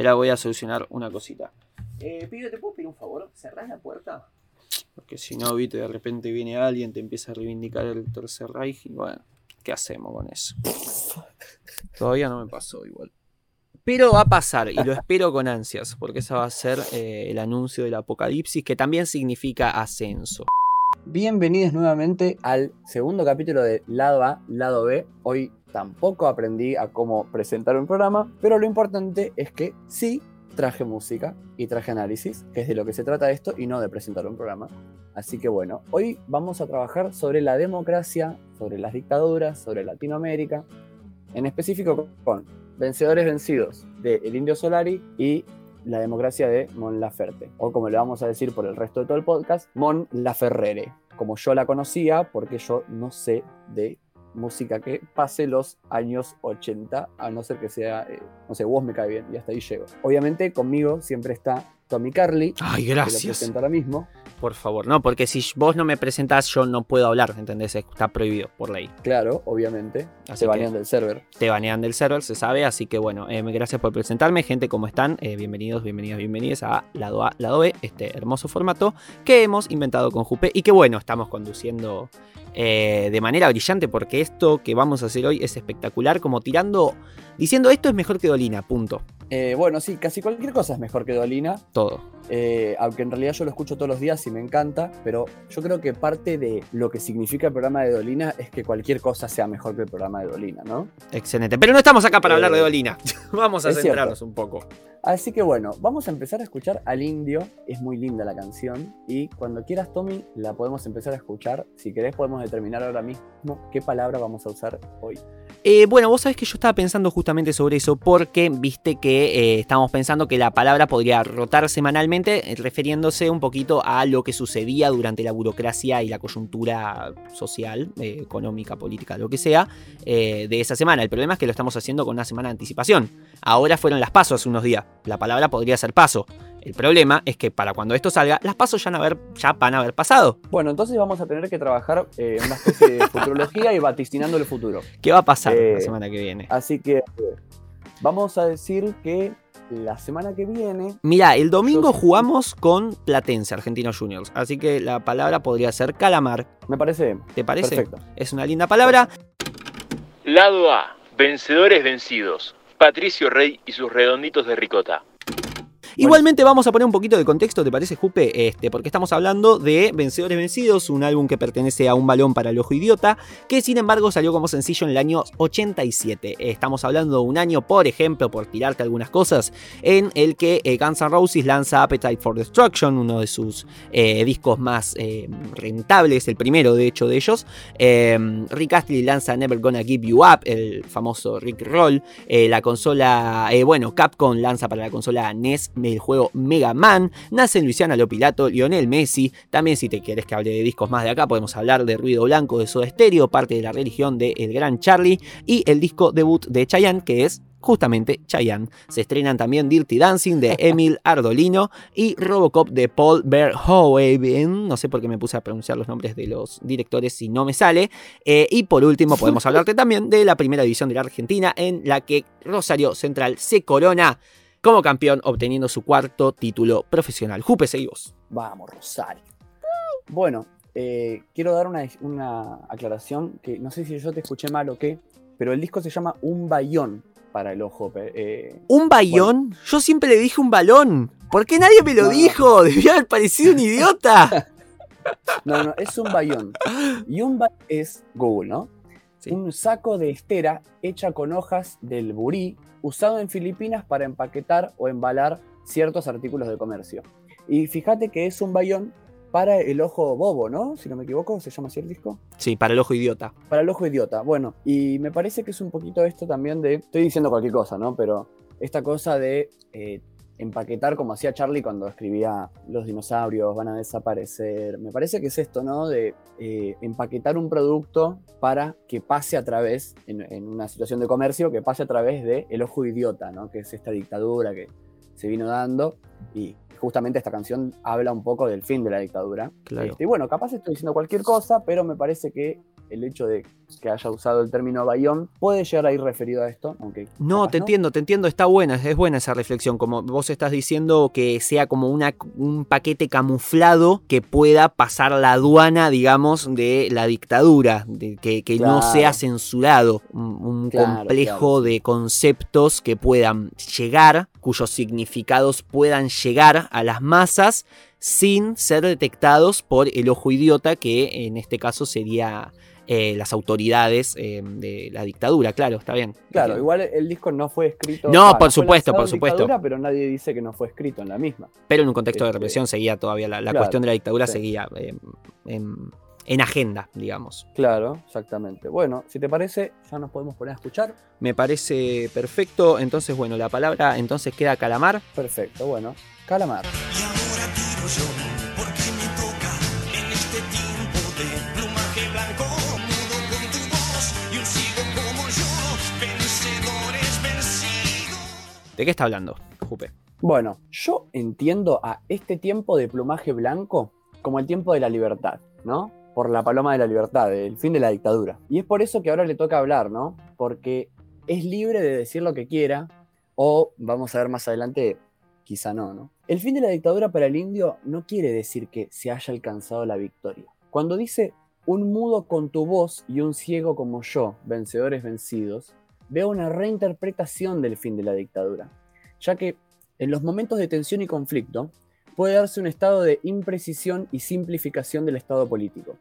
Espera, voy a solucionar una cosita. Eh, ¿te puedo pedir un favor? ¿Cerrás la puerta? Porque si no, viste, de repente viene alguien, te empieza a reivindicar el tercer Reich y bueno, ¿qué hacemos con eso? Todavía no me pasó igual. Pero va a pasar y lo espero con ansias, porque ese va a ser eh, el anuncio del apocalipsis, que también significa ascenso. Bienvenidos nuevamente al segundo capítulo de Lado A, Lado B. Hoy tampoco aprendí a cómo presentar un programa, pero lo importante es que sí traje música y traje análisis, que es de lo que se trata esto y no de presentar un programa. Así que bueno, hoy vamos a trabajar sobre la democracia, sobre las dictaduras, sobre Latinoamérica, en específico con Vencedores Vencidos de El Indio Solari y la democracia de Mon Laferte, o como le vamos a decir por el resto de todo el podcast, Mon Laferrere, como yo la conocía, porque yo no sé de música que pase los años 80, a no ser que sea, eh, no sé, vos me cae bien y hasta ahí llego. Obviamente conmigo siempre está Tommy Carly. Ay, Que lo gracias. presento ahora mismo. Por favor, no, porque si vos no me presentás, yo no puedo hablar, ¿entendés? Está prohibido por ley. Claro, obviamente. Así que- banean del server. Te banean del server, se sabe, así que bueno, eh, gracias por presentarme, gente, ¿cómo están? Eh, bienvenidos, bienvenidas, bienvenidas a Lado A, Lado B, este hermoso formato que hemos inventado con Jupe y que bueno, estamos conduciendo eh, de manera brillante porque esto que vamos a hacer hoy es espectacular, como tirando, diciendo esto es mejor que Dolina, punto, Eh, bueno, sí, casi cualquier cosa es mejor que Dolina. todo. Eh, aunque en realidad yo lo escucho todos los días y me encanta, pero yo creo que parte de lo que significa el programa de Dolina es que cualquier cosa sea mejor que el programa de Dolina, ¿no? Excelente, pero no estamos acá para hablar de Dolina, vamos a centrarnos un poco. Así que bueno, vamos a empezar a escuchar al indio. Es muy linda la canción. Y cuando quieras, Tommy, la podemos empezar a escuchar. Si querés, podemos determinar ahora mismo qué palabra vamos a usar hoy. Eh, bueno, vos sabés que yo estaba pensando justamente sobre eso porque viste que eh, estábamos pensando que la palabra podría rotar semanalmente eh, refiriéndose un poquito a lo que sucedía durante la burocracia y la coyuntura social, eh, económica, política, lo que sea, de esa semana. El problema es que lo estamos haciendo con una semana de anticipación. Ahora fueron las pasos hace unos días. La palabra podría ser paso. El problema es que para cuando esto salga, las pasos ya, van a haber- ya van a haber pasado. Bueno, entonces vamos a tener que trabajar eh, una especie de futurología y vaticinando el futuro. ¿Qué va a pasar la Eh, semana que viene? Así que vamos a decir que la semana que viene. Mira, el domingo Yo- jugamos con Platense, Argentinos Juniors. Así que la palabra podría ser calamar. Me parece bien. ¿Te parece? Perfecto. Es una linda palabra. Lado A. Vencedores vencidos. Patricio Rey y sus redonditos de ricota. Igualmente vamos a poner un poquito de contexto, ¿te parece, Jupe? Este, porque estamos hablando de Vencedores Vencidos, un álbum que pertenece a un balón para el ojo idiota, que sin embargo salió como sencillo en el año 87. Estamos hablando de un año, por ejemplo, por tirarte algunas cosas, en el que eh, Guns N' Roses lanza Appetite for Destruction, uno de sus eh, discos más eh, rentables, el primero de hecho de ellos. Eh, Rick Astley lanza Never Gonna Give You Up, el famoso Rick Roll. La consola, bueno, Capcom lanza para la consola NES el juego Mega Man. Nace en Luisiana Lopilato, Lionel Messi. También, si te quieres que hable de discos más de acá, podemos hablar de Ruido Blanco de Soda Stereo, parte de la religión de El Gran Charlie. Y el disco debut de Chayanne, que es justamente Chayanne. Se estrenan también Dirty Dancing de Emil Ardolino y Robocop de Paul Verhoeven. No sé por qué me puse a pronunciar los nombres de los directores si no me sale. Eh, y por último, podemos hablarte también de la primera división de la Argentina, en la que Rosario Central se corona como campeón, obteniendo su cuarto título profesional. Jupe, seguimos. Vamos, Rosario. Bueno, eh, quiero dar una, una aclaración que no sé si yo te escuché mal o qué, pero el disco se llama Un Bayón para el ojo. eh, ¿Un bayón? Yo siempre le dije un balón. ¿Por qué nadie me lo no. dijo? Debía haber parecido un idiota. no, no, es un bayón. Y un bayón es Google, ¿no? Sí. Un saco de estera hecha con hojas del burí usado en Filipinas para empaquetar o embalar ciertos artículos de comercio. Y fíjate que es un bayón para el ojo bobo, ¿no? Si no me equivoco, se llama así el disco. Sí, para el ojo idiota. Para el ojo idiota. Bueno, y me parece que es un poquito esto también de. Estoy diciendo cualquier cosa, ¿no? Pero esta cosa de eh, empaquetar como hacía Charlie cuando escribía Los dinosaurios van a desaparecer. Me parece que es esto, ¿no? De eh, empaquetar un producto para que pase a través, en, en una situación de comercio, que pase a través de el ojo idiota, ¿no? Que es esta dictadura que se vino dando y justamente esta canción habla un poco del fin de la dictadura. Claro. Este, y bueno, capaz estoy diciendo cualquier cosa, pero me parece que el hecho de que haya usado el término bayón puede llegar a ir referido a esto, aunque... No, te entiendo, te entiendo, está buena, es buena esa reflexión, como vos estás diciendo que sea como una, un paquete camuflado que pueda pasar la aduana, digamos, de la dictadura, de que, que no sea censurado, un, un Claro, complejo claro. de conceptos que puedan llegar, cuyos significados puedan llegar a las masas sin ser detectados por el ojo idiota, que en este caso sería eh, las autoridades eh, de la dictadura, claro, está bien. Claro, igual el disco no fue escrito... No, ah, por supuesto, por en supuesto. dictadura, pero nadie dice que no fue escrito en la misma. Pero en un contexto de Este, represión seguía todavía la, la claro, cuestión de la dictadura, sí. seguía eh, en, en agenda, digamos. Claro, exactamente. Bueno, si te parece, ya nos podemos poner a escuchar. Me parece perfecto. Entonces, bueno, la palabra entonces queda calamar. Perfecto, bueno. Calamar. Y ahora tiro yo, ¿De qué está hablando, Jupe? Bueno, yo entiendo a este tiempo de plumaje blanco como el tiempo de la libertad, ¿no? Por la paloma de la libertad, el fin de la dictadura. Y es por eso que ahora le toca hablar, ¿no? Porque es libre de decir lo que quiera, o vamos a ver más adelante, quizá no, ¿no? El fin de la dictadura para el indio no quiere decir que se haya alcanzado la victoria. Cuando dice un mudo con tu voz y un ciego como yo, vencedores vencidos, veo una reinterpretación del fin de la dictadura, ya que en los momentos de tensión y conflicto puede darse un estado de imprecisión y simplificación del estado político.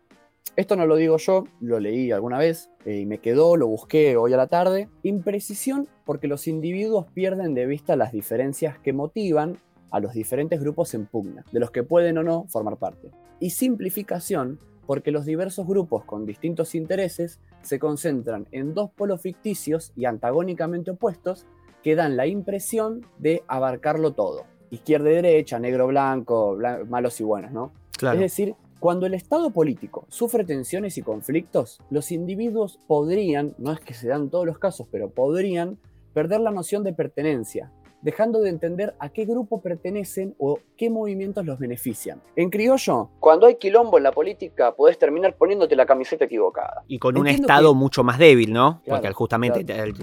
Esto no lo digo yo, lo leí alguna vez eh, y me quedó, lo busqué hoy a la tarde. Imprecisión porque los individuos pierden de vista las diferencias que motivan a los diferentes grupos en pugna, de los que pueden o no formar parte. Y simplificación porque los diversos grupos con distintos intereses se concentran en dos polos ficticios y antagónicamente opuestos que dan la impresión de abarcarlo todo. Izquierda y derecha, negro, blanco, bla- malos y buenos, ¿no? Claro. Es decir, cuando el Estado político sufre tensiones y conflictos, los individuos podrían, no es que se dan todos los casos, pero podrían perder la noción de pertenencia, dejando de entender a qué grupo pertenecen o qué movimientos los benefician. En criollo, cuando hay quilombo en la política, podés terminar poniéndote la camiseta equivocada. Y con un estado que- mucho más débil, ¿no? Claro, Porque justamente claro.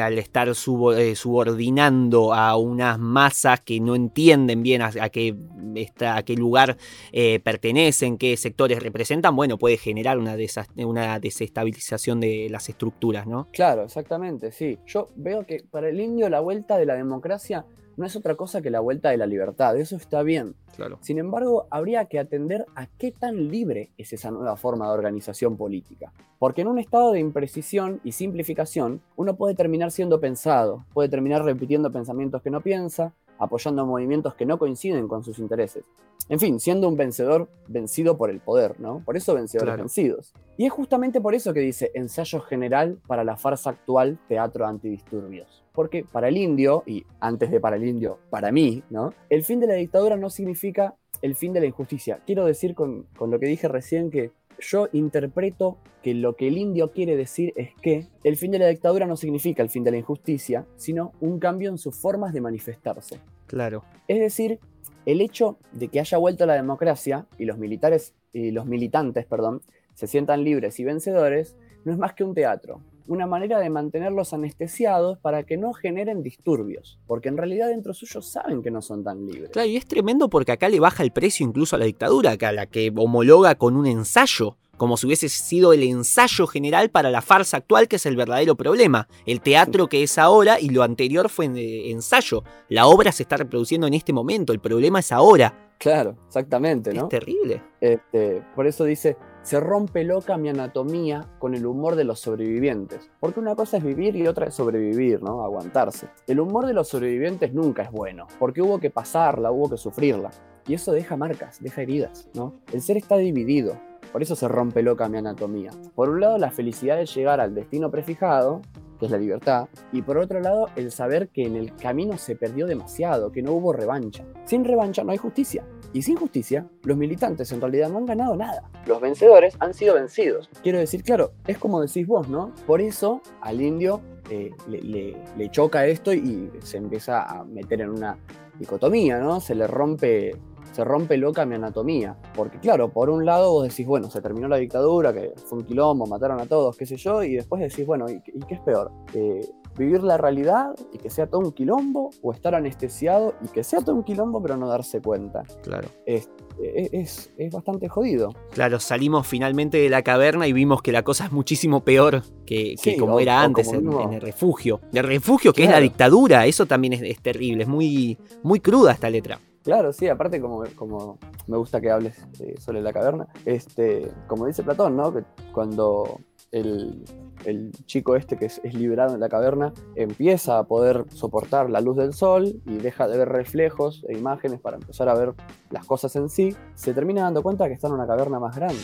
Al estar eh, subordinando a unas masas que no entienden bien a, qué, está, a qué lugar eh, pertenecen, qué sectores representan, bueno, puede generar una, una desestabilización de las estructuras, ¿no? Claro, exactamente, sí. Yo veo que para el indio la vuelta de la democracia no es otra cosa que la vuelta de la libertad, eso está bien. Claro. Sin embargo, habría que atender a qué tan libre es esa nueva forma de organización política. Porque en un estado de imprecisión y simplificación, uno puede terminar siendo pensado, puede terminar repitiendo pensamientos que no piensa, apoyando movimientos que no coinciden con sus intereses. En fin, siendo un vencedor vencido por el poder, ¿no? Por eso vencedores Claro. vencidos. Y es justamente por eso que dice ensayo general para la farsa actual teatro antidisturbios. Porque para el indio, y antes de para el indio, para mí, ¿no? El fin de la dictadura no significa el fin de la injusticia. Quiero decir con, con lo que dije recién que yo interpreto que lo que el indio quiere decir es que el fin de la dictadura no significa el fin de la injusticia, sino un cambio en sus formas de manifestarse. Claro. Es decir, el hecho de que haya vuelto la democracia y los militares y los militantes, perdón, se sientan libres y vencedores, no es más que un teatro, una manera de mantenerlos anestesiados para que no generen disturbios, porque en realidad dentro suyo saben que no son tan libres. Claro, y es tremendo porque acá le baja el precio incluso a la dictadura, acá la que homologa con un ensayo, como si hubiese sido el ensayo general para la farsa actual, que es el verdadero problema. El teatro que es ahora y lo anterior fue en- eh, ensayo. La obra se está reproduciendo en este momento, el problema es ahora. Claro, exactamente, ¿no? Es terrible. Este, por eso dice, se rompe loca mi anatomía con el humor de los sobrevivientes. Porque una cosa es vivir y otra es sobrevivir, ¿no? Aguantarse. El humor de los sobrevivientes nunca es bueno, porque hubo que pasarla, hubo que sufrirla. Y eso deja marcas, deja heridas, ¿no? El ser está dividido. Por eso se rompe loca mi anatomía. Por un lado, la felicidad de llegar al destino prefijado, que es la libertad, y por otro lado, el saber que en el camino se perdió demasiado, que no hubo revancha. Sin revancha no hay justicia. Y sin justicia, los militantes en realidad no han ganado nada. Los vencedores han sido vencidos. Quiero decir, claro, es como decís vos, ¿no? Por eso al indio eh, le, choca esto y se empieza a meter en una dicotomía, ¿no? Se le rompe se rompe loca mi anatomía. Porque claro, por un lado vos decís, bueno, se terminó la dictadura, que fue un quilombo, mataron a todos, qué sé yo, y después decís, bueno, ¿y, y qué es peor? Eh, ¿Vivir la realidad y que sea todo un quilombo? ¿O estar anestesiado y que sea todo un quilombo pero no darse cuenta? Claro. Es, es, bastante jodido. Claro, salimos finalmente de la caverna y vimos que la cosa es muchísimo peor que, que Sí, como o- era o antes como en, el refugio. El refugio, que es la dictadura, eso también es, es terrible, es muy, muy cruda esta letra. Claro, sí, aparte como, como me gusta que hables eh, sobre la caverna, este, como dice Platón, ¿no? Que cuando el, el chico este que es, es liberado en la caverna empieza a poder soportar la luz del sol y deja de ver reflejos e imágenes para empezar a ver las cosas en sí, se termina dando cuenta que está en una caverna más grande,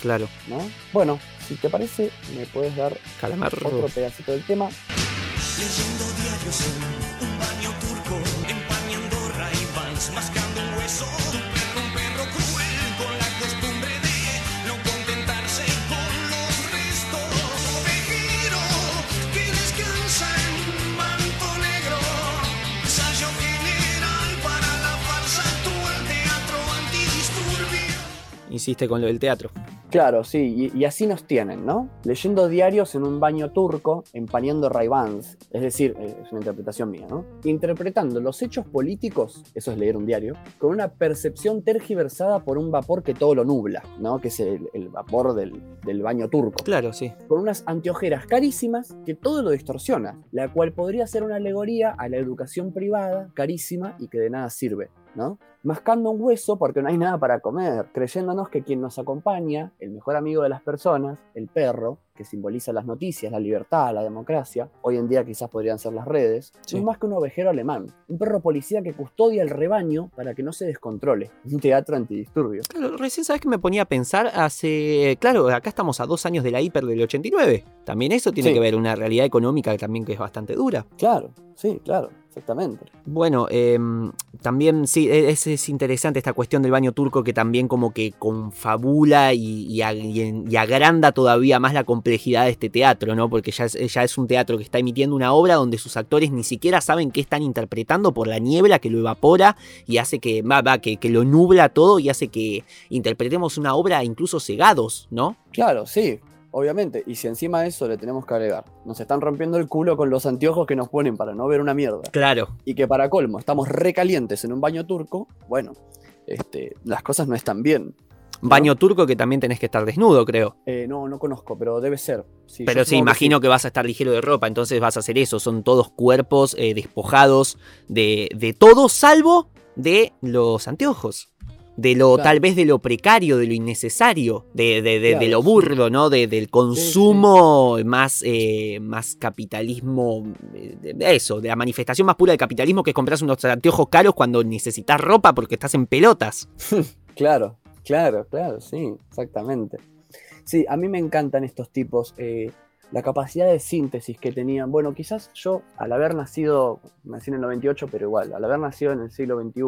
Claro. ¿no? Bueno, si te parece, me puedes dar Calamar. otro pedacito del tema. Leyendo diarios en un baño turco, empañando Ray-Bans, mascando un hueso. Insiste con lo del teatro. Claro, sí, y, y así nos tienen, ¿no? Leyendo diarios en un baño turco, empañando Ray-Bans, es decir, eh, es una interpretación mía, ¿no? Interpretando los hechos políticos, eso es leer un diario, con una percepción tergiversada por un vapor que todo lo nubla, ¿no? Que es el, el vapor del, del baño turco. Claro, sí. Con unas anteojeras carísimas que todo lo distorsiona, la cual podría ser una alegoría a la educación privada, carísima y que de nada sirve, ¿no? Mascando un hueso porque no hay nada para comer, creyéndonos que quien nos acompaña, el mejor amigo de las personas, el perro, que simboliza las noticias, la libertad, la democracia, hoy en día quizás podrían ser las redes, Sí. es más que un ovejero alemán, un perro policía que custodia el rebaño para que no se descontrole, un teatro antidisturbios. Claro, recién sabes que me ponía a pensar hace. Claro, acá estamos a dos años de la hiper del 89. También eso tiene Sí. que ver una realidad económica también que es bastante dura. Claro, sí, claro, exactamente. Bueno, em, también sí, e- es, es interesante esta cuestión del baño turco que también como que confabula y, y agranda todavía más la complejidad de este teatro, ¿no? Porque ya es, ya es un teatro que está emitiendo una obra donde sus actores ni siquiera saben qué están interpretando por la niebla que lo evapora y hace que, va, va, que, que lo nubla todo y hace que interpretemos una obra incluso cegados, ¿no? Claro, sí, obviamente. Y si encima de eso le tenemos que agregar, nos están rompiendo el culo con los anteojos que nos ponen para no ver una mierda. Claro. Y que para colmo estamos recalientes en un baño turco, bueno, este, las cosas no están bien. Baño turco que también tenés que estar desnudo, creo. Eh, no, no conozco, pero debe ser. Sí, Pero sí, que imagino que vas a estar ligero de ropa, entonces vas a hacer eso. Son todos cuerpos eh, despojados de, de todo, salvo de los anteojos. De lo, Claro. tal vez de lo precario, de lo innecesario, de, de- de- de Claro, lo burdo, ¿no? De- del consumo más, eh, más capitalismo, eso, de la manifestación más pura del capitalismo que es comprarse unos anteojos caros cuando necesitas ropa porque estás en pelotas. Claro, claro, claro, sí, exactamente. Sí, a mí me encantan estos tipos, eh, la capacidad de síntesis que tenían. Bueno, quizás yo, al haber nacido, nací en el 98, pero igual, al haber nacido en el siglo XXI,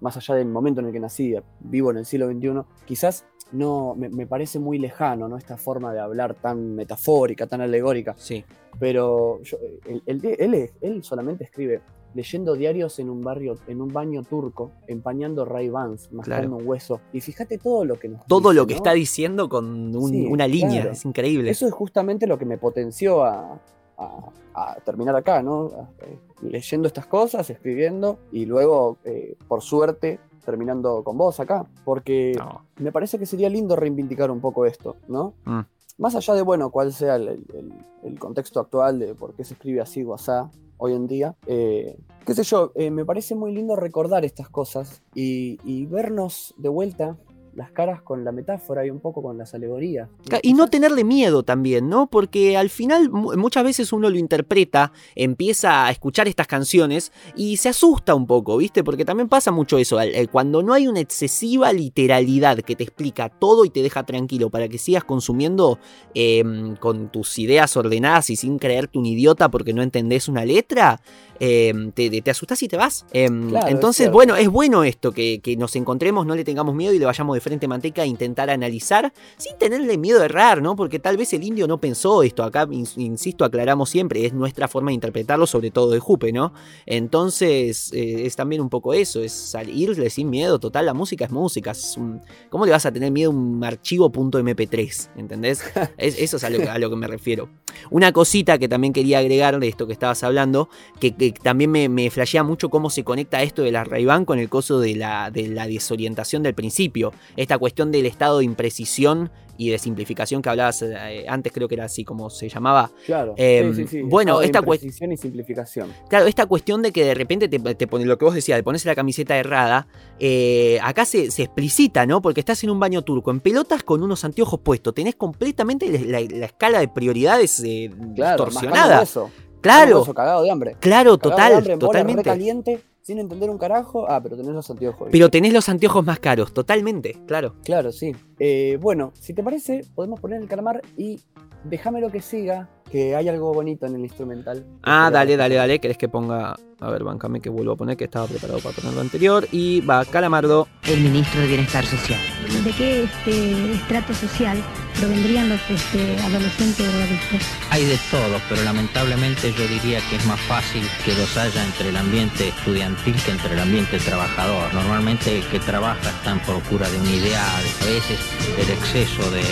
más allá del momento en el que nací, vivo en el siglo XXI, quizás no me, me parece muy lejano, ¿no? Esta forma de hablar tan metafórica, tan alegórica. Sí. Pero yo- él, es- él solamente escribe leyendo diarios en un barrio, en un baño turco, empañando Ray Vans, mascando Claro. un hueso. Y fíjate todo lo que nos Todo dice, lo que ¿no? está diciendo con un- Sí, una línea, claro. es increíble. Eso es justamente lo que me potenció a, a- a terminar acá, ¿no? Eh, leyendo estas cosas, escribiendo y luego, eh, por suerte, terminando con vos acá. Porque No. me parece que sería lindo reivindicar un poco esto, ¿no? Mm. Más allá de, bueno, cuál sea el, el- el contexto actual de por qué se escribe así o asá hoy en día, eh, qué sé yo, eh, me parece muy lindo recordar estas cosas y, y vernos de vuelta las caras con la metáfora y un poco con las alegorías. Y no tenerle miedo también, ¿no? Porque al final mu- muchas veces uno lo interpreta, empieza a escuchar estas canciones y se asusta un poco, ¿viste? Porque también pasa mucho eso, eh, cuando no hay una excesiva literalidad que te explica todo y te deja tranquilo para que sigas consumiendo em, con tus ideas ordenadas y sin creerte un idiota porque no entendés una letra, em, te, te asustas y te vas. Em, Claro, entonces, bueno, es bueno esto, que, que nos encontremos, no le tengamos miedo y le vayamos de frente a manteca e intentar analizar sin tenerle miedo a errar, ¿no? Porque tal vez el indio no pensó esto. Acá, ins- insisto, aclaramos siempre, es nuestra forma de interpretarlo, sobre todo de Jupe, ¿no? Entonces, eh, es también un poco eso, es salirle sin miedo. Total, la música es música. es un- ¿Cómo le vas a tener miedo a un archivo .mp3? ¿Entendés? Es- eso es a lo, a lo que me refiero. Una cosita que también quería agregar de esto que estabas hablando, que, también me, me flashea mucho cómo se conecta esto de la ray con el coso de la, de la desorientación del principio. Esta cuestión del estado de imprecisión y de simplificación que hablabas eh, antes, creo que era así como se llamaba. Claro. Em, sí, sí, sí. bueno, de esta cuest- imprecisión y simplificación. Claro, esta cuestión de que de repente te, te pone lo que vos decías, de ponerse la camiseta errada, eh, acá se, se explicita, ¿no? Porque estás en un baño turco, en pelotas con unos anteojos puestos, tenés completamente la, la- la escala de prioridades eh, Claro, distorsionada. Eso, Claro, cagado de hambre. claro, Cagado de total, hambre, bola, totalmente. recaliente, sin entender un carajo. Ah, pero tenés los anteojos. Pero tenés los anteojos más caros, totalmente, claro. Claro, sí. Eh, bueno, si te parece, podemos poner el calamar y déjame lo que siga, que hay algo bonito en el instrumental. Ah, dale, dale, dale. ¿Querés que ponga.? A ver, bancame que vuelvo a poner, que estaba preparado para poner lo anterior. Y va Calamardo. el ministro de Bienestar Social. ¿De qué este, estrato social provendrían los este, adolescentes drogadictos? Hay de todo, pero lamentablemente yo diría que es más fácil que los haya entre el ambiente estudiantil que entre el ambiente trabajador. Normalmente el que trabaja está en procura de un ideal. A veces el exceso de,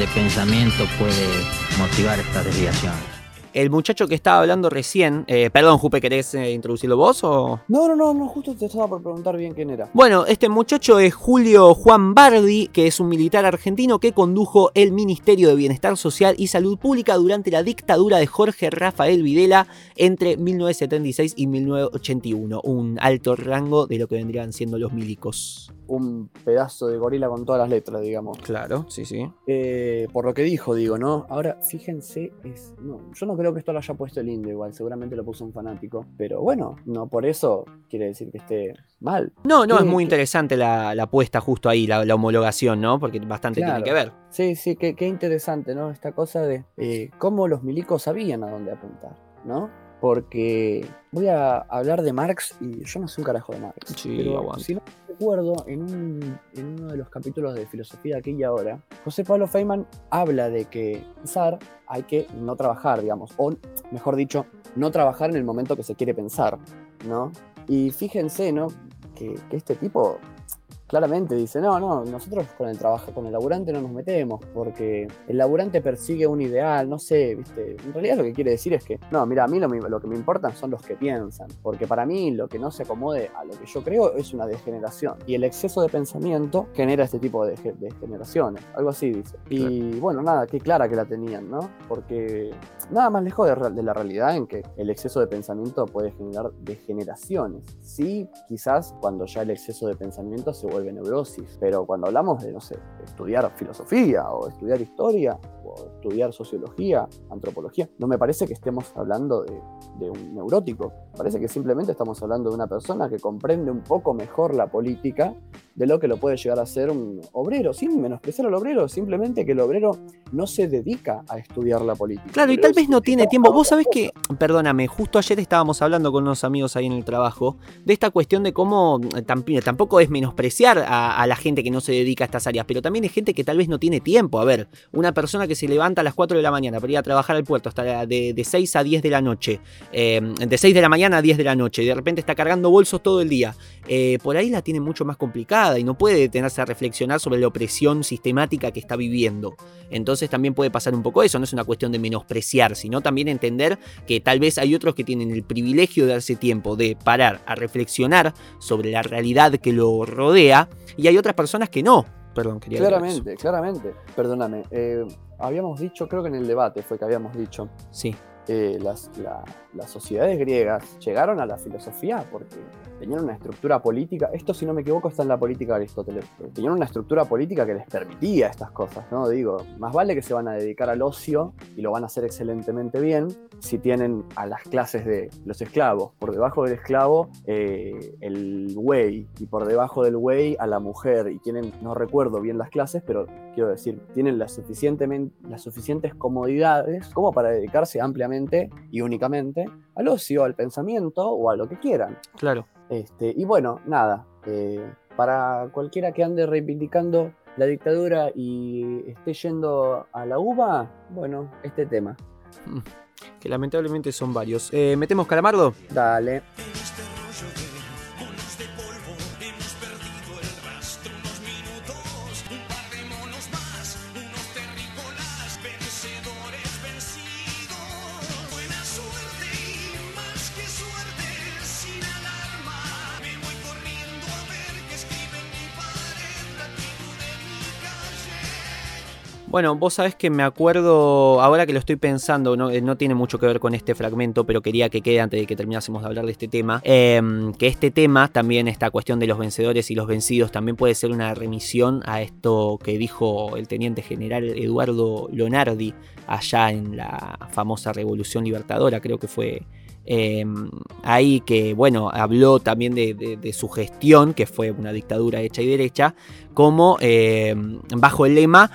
de pensamiento puede motivar estas desviaciones. 想。El muchacho que estaba hablando recién. eh, perdón, Jupe, ¿querés eh, introducirlo vos o.? No, no, no, no, justo te estaba por preguntar bien quién era. Bueno, este muchacho es Julio Juan Bardi, que es un militar argentino que condujo el Ministerio de Bienestar Social y Salud Pública durante la dictadura de Jorge Rafael Videla entre 1976 y 1981. Un alto rango de lo que vendrían siendo los milicos. Un pedazo de gorila con todas las letras, digamos. Claro, sí, sí. Eh, por lo que dijo, digo, ¿no? Ahora, fíjense, es, no, yo no creo que esto lo haya puesto el indio igual, seguramente lo puso un fanático. Pero bueno, no por eso quiere decir que esté mal. No, no, es muy que- interesante la, la puesta justo ahí, la, la homologación, ¿no? Porque bastante Claro. tiene que ver. Sí, sí, qué, qué interesante, ¿no? Esta cosa de eh, cómo los milicos sabían a dónde apuntar, ¿no? Porque voy a hablar de Marx y yo no sé un carajo de Marx. Sí, pero si no recuerdo, en, un- en uno de los capítulos de filosofía aquí y ahora, José Pablo Feynman habla de que pensar hay que no trabajar, digamos, o mejor dicho, no trabajar en el momento que se quiere pensar, ¿no? Y fíjense, ¿no? Que este tipo claramente dice, no, no, nosotros con el trabajo, con el laburante no nos metemos, porque el laburante persigue un ideal, no sé, viste, en realidad lo que quiere decir es que, no, mira, a mí lo, lo que me importan son los que piensan, porque para mí lo que no se acomode a lo que yo creo es una degeneración, y el exceso de pensamiento genera este tipo de ge- degeneraciones, algo así dice. Y bueno, nada, qué clara que la tenían, ¿no? Porque nada más lejos de, de la realidad en que el exceso de pensamiento puede generar degeneraciones. Sí, quizás cuando ya el exceso de pensamiento se vuelve neurosis, pero cuando hablamos de, no sé, estudiar filosofía o estudiar historia o estudiar sociología, antropología, no me parece que estemos hablando de, de un neurótico. Parece que simplemente estamos hablando de una persona que comprende un poco mejor la política de lo que lo puede llegar a ser un obrero, sin menospreciar al obrero, simplemente que el obrero no se dedica a estudiar la política. Claro, y tal vez no tiene tiempo. Vos sabés que, perdóname, justo ayer estábamos hablando con unos amigos ahí en el trabajo de esta cuestión de cómo eh, tamp- tampoco es menospreciar a, la gente que no se dedica a estas áreas, pero también hay gente que tal vez no tiene tiempo. A ver, una persona que se levanta a las 4 de la mañana para ir a trabajar al puerto hasta de 6 a 10 de la noche, eh, de 6 de la mañana a 10 de la noche, y de repente está cargando bolsos todo el día, eh, por ahí la tiene mucho más complicada y no puede detenerse a reflexionar sobre la opresión sistemática que está viviendo. Entonces también puede pasar un poco eso, no es una cuestión de menospreciar, sino también entender que tal vez hay otros que tienen el privilegio de darse tiempo de parar a reflexionar sobre la realidad que lo rodea y hay otras personas que no. Perdón, quería. Claramente, claramente. Perdóname. eh, habíamos dicho, creo que en el debate fue que habíamos dicho, Sí, eh, las, la- las sociedades griegas llegaron a la filosofía porque tenían una estructura política, esto si no me equivoco está en la política de Aristóteles, tenían una estructura política que les permitía estas cosas, ¿no? Digo, más vale que se van a dedicar al ocio y lo van a hacer excelentemente bien si tienen a las clases de los esclavos, por debajo del esclavo eh, el güey y por debajo del güey a la mujer y tienen, no recuerdo bien las clases, pero quiero decir, tienen las, suficientemente, las suficientes comodidades como para dedicarse ampliamente y únicamente al ocio, al pensamiento o a lo que quieran. claro. Este, y bueno, nada, eh, para cualquiera que ande reivindicando la dictadura y esté yendo a la uva, bueno, este tema. Que lamentablemente son varios. Eh, ¿Metemos calamardo? Dale. Bueno, vos sabés que me acuerdo, ahora que lo estoy pensando, no, eh, no tiene mucho que ver con este fragmento, pero quería que quede antes de que terminásemos de hablar de este tema, em, que este tema, también esta cuestión de los vencedores y los vencidos, también puede ser una remisión a esto que dijo el teniente general Eduardo Lonardi allá en la famosa Revolución Libertadora, creo que fue eh, ahí que, bueno, habló también de, su gestión, que fue una dictadura hecha y derecha, como eh, bajo el lema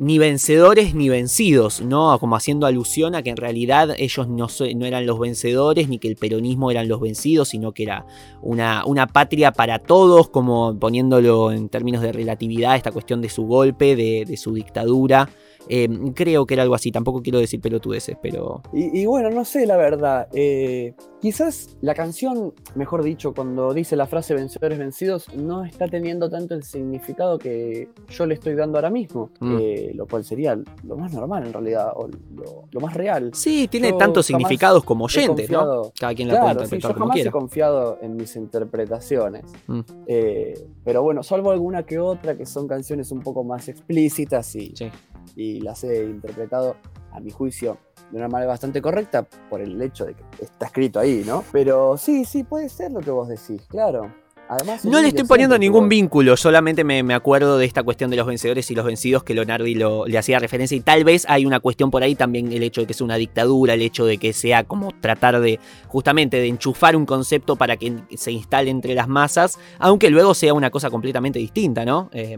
ni vencedores ni vencidos, ¿no? Como haciendo alusión a que en realidad ellos no, no eran los vencedores ni que el peronismo eran los vencidos, sino que era una, patria para todos, como poniéndolo en términos de relatividad, esta cuestión de su golpe, de su dictadura. Eh, creo que era algo así, tampoco quiero decir pelotudeces, pero... Y, y bueno, no sé la verdad. eh, quizás la canción, mejor dicho, cuando dice la frase vencedores vencidos, no está teniendo tanto el significado que yo le estoy dando ahora mismo. Mm. eh, lo cual sería lo más normal en realidad, o lo, lo más real. Sí, tiene Yo tantos significados como oyentes, ¿no? Cada quien la puede Claro, sí, interpretar yo como jamás he quiera. confiado en mis interpretaciones. Mm. Eh, pero bueno, salvo alguna que otra que son canciones un poco más explícitas y, Sí. Y las he interpretado, a mi juicio, de una manera bastante correcta por el hecho de que está escrito ahí, ¿no? Pero sí, sí, puede ser lo que vos decís, claro. Además, No le estoy poniendo ningún vínculo, solamente me, me acuerdo de esta cuestión de los vencedores y los vencidos que Leonardi lo, le hacía referencia y tal vez hay una cuestión por ahí también el hecho de que sea una dictadura, el hecho de que sea como tratar de justamente de enchufar un concepto para que se instale entre las masas, aunque luego sea una cosa completamente distinta, ¿no? Eh,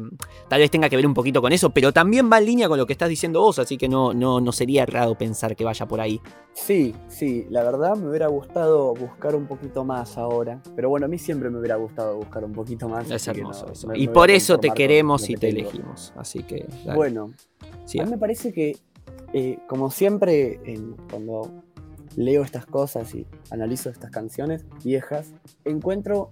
tal vez tenga que ver un poquito con eso, pero también va en línea con lo que estás diciendo vos, así que no, no, no sería errado pensar que vaya por ahí. Sí, sí, la verdad me hubiera gustado buscar un poquito más ahora. Pero bueno, a mí siempre me hubiera gustado buscar un poquito más. Es hermoso no, eso. me- Y me por eso te queremos y te tengo. elegimos, así que... dale. Bueno, Sí, a mí me parece que, eh, como siempre, en- cuando leo estas cosas y analizo estas canciones viejas, encuentro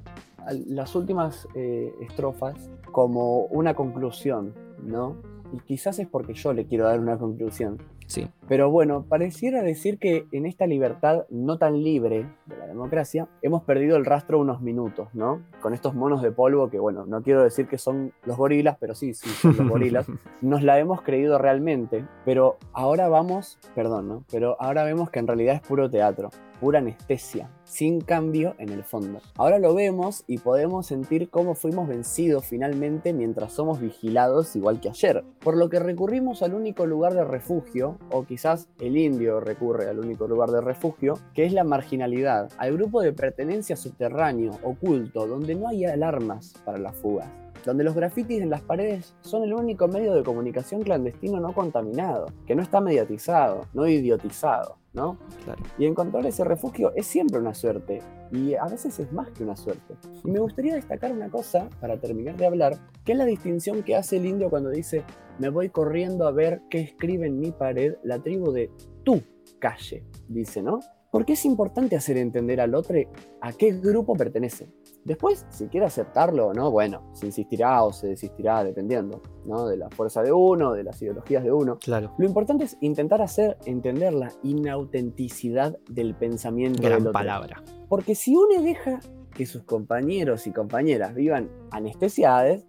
las últimas eh, estrofas como una conclusión, ¿no? Y quizás es porque yo le quiero dar una conclusión. Sí. Pero bueno, pareciera decir que en esta libertad no tan libre de la democracia, hemos perdido el rastro unos minutos, ¿no? Con estos monos de polvo que, bueno, no quiero decir que son los gorilas, pero sí, sí, son los gorilas. Nos la hemos creído realmente, pero ahora vamos, perdón, ¿no? Pero ahora vemos que en realidad es puro teatro, pura anestesia, sin cambio en el fondo. Ahora lo vemos y podemos sentir cómo fuimos vencidos finalmente mientras somos vigilados igual que ayer, por lo que recurrimos al único lugar de refugio, o quizás el indio recurre al único lugar de refugio, que es la marginalidad, al grupo de pertenencia subterráneo, oculto, donde no hay alarmas para las fugas donde los grafitis en las paredes son el único medio de comunicación clandestino no contaminado, que no está mediatizado, no idiotizado, ¿no? Claro. Y encontrar ese refugio es siempre una suerte, y a veces es más que una suerte. Y me gustaría destacar una cosa, para terminar de hablar, que es la distinción que hace el indio cuando dice, me voy corriendo a ver qué escribe en mi pared la tribu de tu calle, dice, ¿no? Porque es importante hacer entender al otro a qué grupo pertenece. Después, si quiere aceptarlo o no, bueno, se insistirá o se desistirá dependiendo, ¿no? De la fuerza de uno, de las ideologías de uno. Claro. Lo importante es intentar hacer entender la inautenticidad del pensamiento del Gran otro. palabra. Porque si uno deja que sus compañeros y compañeras vivan anestesiadas,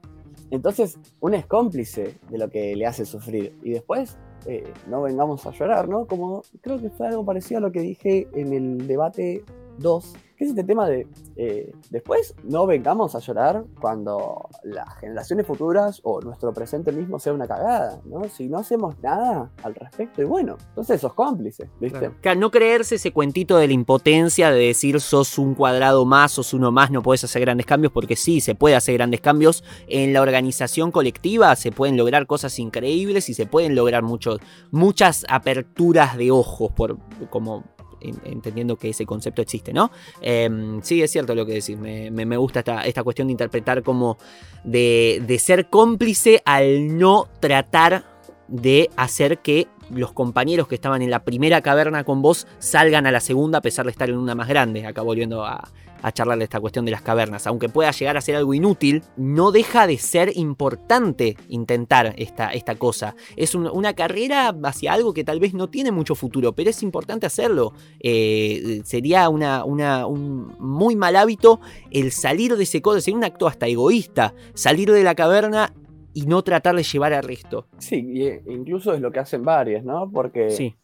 entonces uno es cómplice de lo que le hace sufrir. Y después eh, no vengamos a llorar, ¿no? Como creo que fue algo parecido a lo que dije en el debate 2, que es este tema de eh, después no vengamos a llorar cuando las generaciones futuras o nuestro presente mismo sea una cagada, ¿no? Si no hacemos nada al respecto, y bueno, entonces sos cómplice, ¿viste? Claro. No creerse ese cuentito de la impotencia de decir sos un cuadrado más, sos uno más, no puedes hacer grandes cambios, porque sí, se puede hacer grandes cambios. En la organización colectiva se pueden lograr cosas increíbles y se pueden lograr muchos, muchas aperturas de ojos, por, como entendiendo que ese concepto existe, ¿no? Eh, sí, es cierto lo que decís, me, me- me gusta esta, esta cuestión de interpretar como de, de ser cómplice al no tratar de hacer que los compañeros que estaban en la primera caverna con vos salgan a la segunda a pesar de estar en una más grande. Acá volviendo a, charlar de esta cuestión de las cavernas. Aunque pueda llegar a ser algo inútil, no deja de ser importante intentar esta, esta cosa. Es un- una carrera hacia algo que tal vez no tiene mucho futuro, pero es importante hacerlo. Eh, sería una, una- un muy mal hábito el salir de ese codo, sería un acto hasta egoísta, salir de la caverna y no tratar de llevar al resto. Sí, eh, incluso es lo que hacen varias, ¿no? Porque Sí,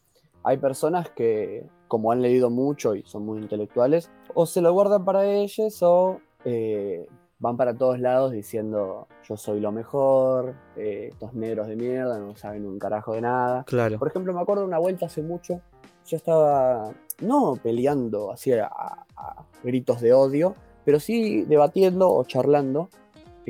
hay personas que, como han leído mucho y son muy intelectuales, o se lo guardan para ellos o eh, van para todos lados diciendo yo soy lo mejor, eh, estos negros de mierda no saben un carajo de nada. claro. Por ejemplo, me acuerdo una vuelta hace mucho, yo estaba no peleando así a, a gritos de odio, pero sí debatiendo o charlando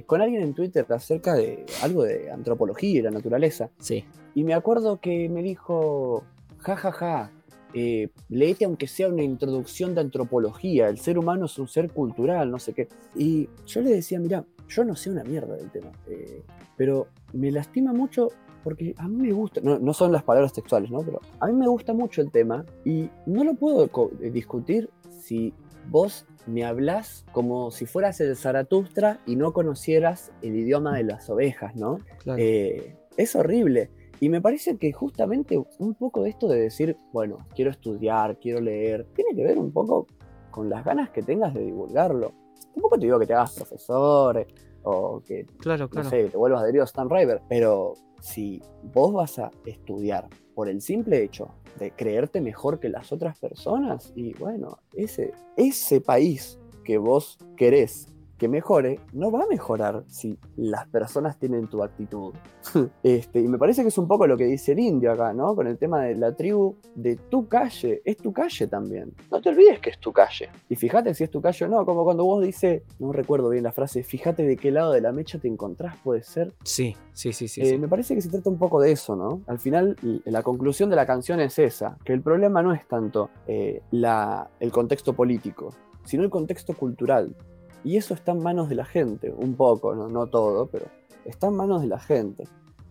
con alguien en Twitter acerca de algo de antropología y la naturaleza. Sí. Y me acuerdo que me dijo, jajaja, ja, ja, eh, léete aunque sea una introducción de antropología, el ser humano es un ser cultural, no sé qué. Y yo le decía, mira, yo no sé una mierda del tema, eh, pero me lastima mucho porque a mí me gusta, no, no son las palabras textuales, ¿no? Pero a mí me gusta mucho el tema y no lo puedo eh, discutir si vos me hablás como si fueras el Zaratustra y no conocieras el idioma de las ovejas, ¿no? claro. Eh, es horrible. Y me parece que justamente un poco de esto de decir, bueno, quiero estudiar, quiero leer, tiene que ver un poco con las ganas que tengas de divulgarlo. Tampoco te digo que te hagas profesor eh, o que, claro, no sé, te vuelvas adherido a Stan River, pero si vos vas a estudiar por el simple hecho de creerte mejor que las otras personas, y bueno, ese, ese país que vos querés que mejore, no va a mejorar si las personas tienen tu actitud. este, y me parece que es un poco lo que dice el indio acá, ¿no? Con el tema de la tribu de tu calle. Es tu calle también. No te olvides que es tu calle. Y fíjate si es tu calle o no, como cuando vos dices, no recuerdo bien la frase, fíjate de qué lado de la mecha te encontrás, puede ser. Sí, sí, sí, sí. Eh, sí. Me parece que se trata un poco de eso, ¿no? Al final, la conclusión de la canción es esa, que el problema no es tanto eh, la, el contexto político, sino el contexto cultural. Y eso está en manos de la gente, un poco, no, no todo, pero está en manos de la gente,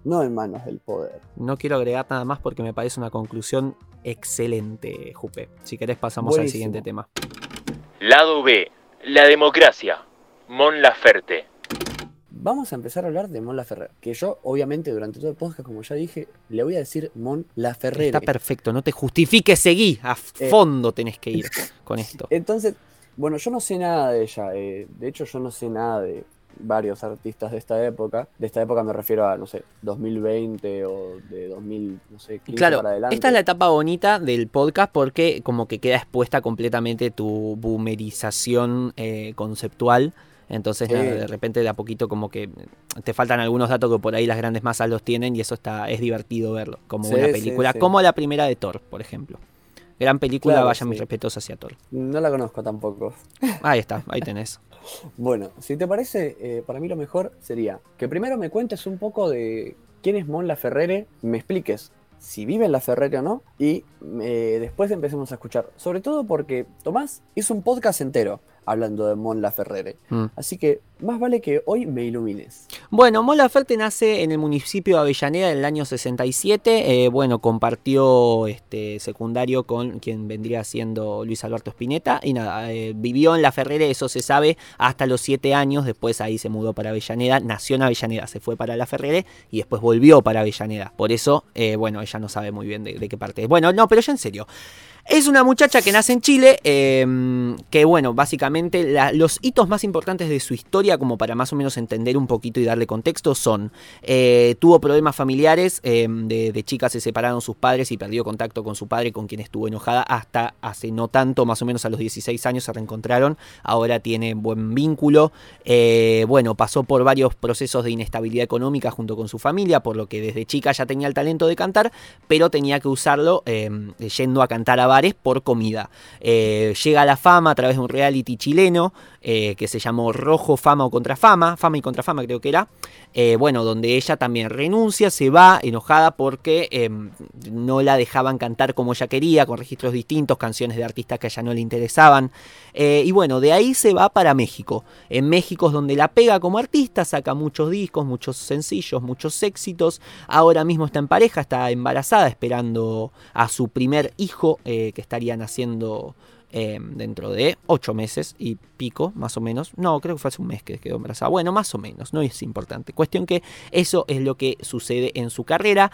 no en manos del poder. No quiero agregar nada más porque me parece una conclusión excelente, Jupe. Si querés pasamos al siguiente tema. Lado B. La democracia. Mon Laferte. Vamos a empezar a hablar de Mon Laferrer, que yo, obviamente, durante todo el podcast, como ya dije, le voy a decir Mon Laferrer. Está perfecto, no te justifiques, seguí. A Eh. fondo tenés que ir con esto. Entonces, bueno, yo no sé nada de ella. eh, de hecho, yo no sé nada de varios artistas de esta época. De esta época me refiero a, no sé, 2020 o de 2000, no sé, 15 Claro, para adelante. esta es la etapa bonita del podcast porque como que queda expuesta completamente tu boomerización eh, conceptual. Entonces, Sí. de repente de a poquito como que te faltan algunos datos que por ahí las grandes masas los tienen y eso está es divertido verlo. Como Sí, una película, sí. como la primera de Thor, por ejemplo. Gran película, Claro, vayan mis sí. respetos hacia Thor. No la conozco tampoco. Ahí está, ahí tenés. Bueno, si te parece, eh, para mí lo mejor sería que primero me cuentes un poco de quién es Mon Laferrere, me expliques si vive en Laferrere o no, y eh, después empecemos a escuchar. Sobre todo porque Tomás hizo un podcast entero hablando de Mon Laferrere. Mm. Así que más vale que hoy me ilumines. Bueno, Mon Laferte nace en el municipio de Avellaneda en el año 67. eh, bueno, compartió este secundario con quien vendría siendo Luis Alberto Spinetta. Y nada, eh, vivió en La Ferrere, eso se sabe, hasta los 7 años. Después ahí se mudó para Avellaneda. Nació en Avellaneda, se fue para La Ferrere y después volvió para Avellaneda. Por eso, eh, bueno, ella no sabe muy bien de, de qué parte es. Bueno, no, pero ya en serio. Es una muchacha que nace en Chile, eh, que bueno, básicamente los hitos más importantes de su historia, como para más o menos entender un poquito y darle contexto, son, eh, tuvo problemas familiares, eh, de, de chica se separaron sus padres y perdió contacto con su padre, con quien estuvo enojada, hasta hace no tanto, más o menos a los 16 años se reencontraron, ahora tiene buen vínculo, eh, bueno, pasó por varios procesos de inestabilidad económica junto con su familia, por lo que desde chica ya tenía el talento de cantar, pero tenía que usarlo eh, yendo a cantar a malabares por comida. Eh, llega a la fama a través de un reality chileno eh, que se llamó Rojo Fama o Contrafama, Fama y Contrafama creo que era, eh, bueno, donde ella también renuncia, se va enojada porque eh, no la dejaban cantar como ella quería, con registros distintos, canciones de artistas que a ella no le interesaban. Y bueno, de ahí se va para México. En México es donde la pega como artista, saca muchos discos, muchos sencillos, muchos éxitos. Ahora mismo está en pareja, está embarazada, esperando a su primer hijo que estaría naciendo eh, dentro de ocho meses y pico, más o menos. No, creo que fue hace un mes que quedó embarazada. Bueno, más o menos, no es importante. Cuestión que eso es lo que sucede en su carrera.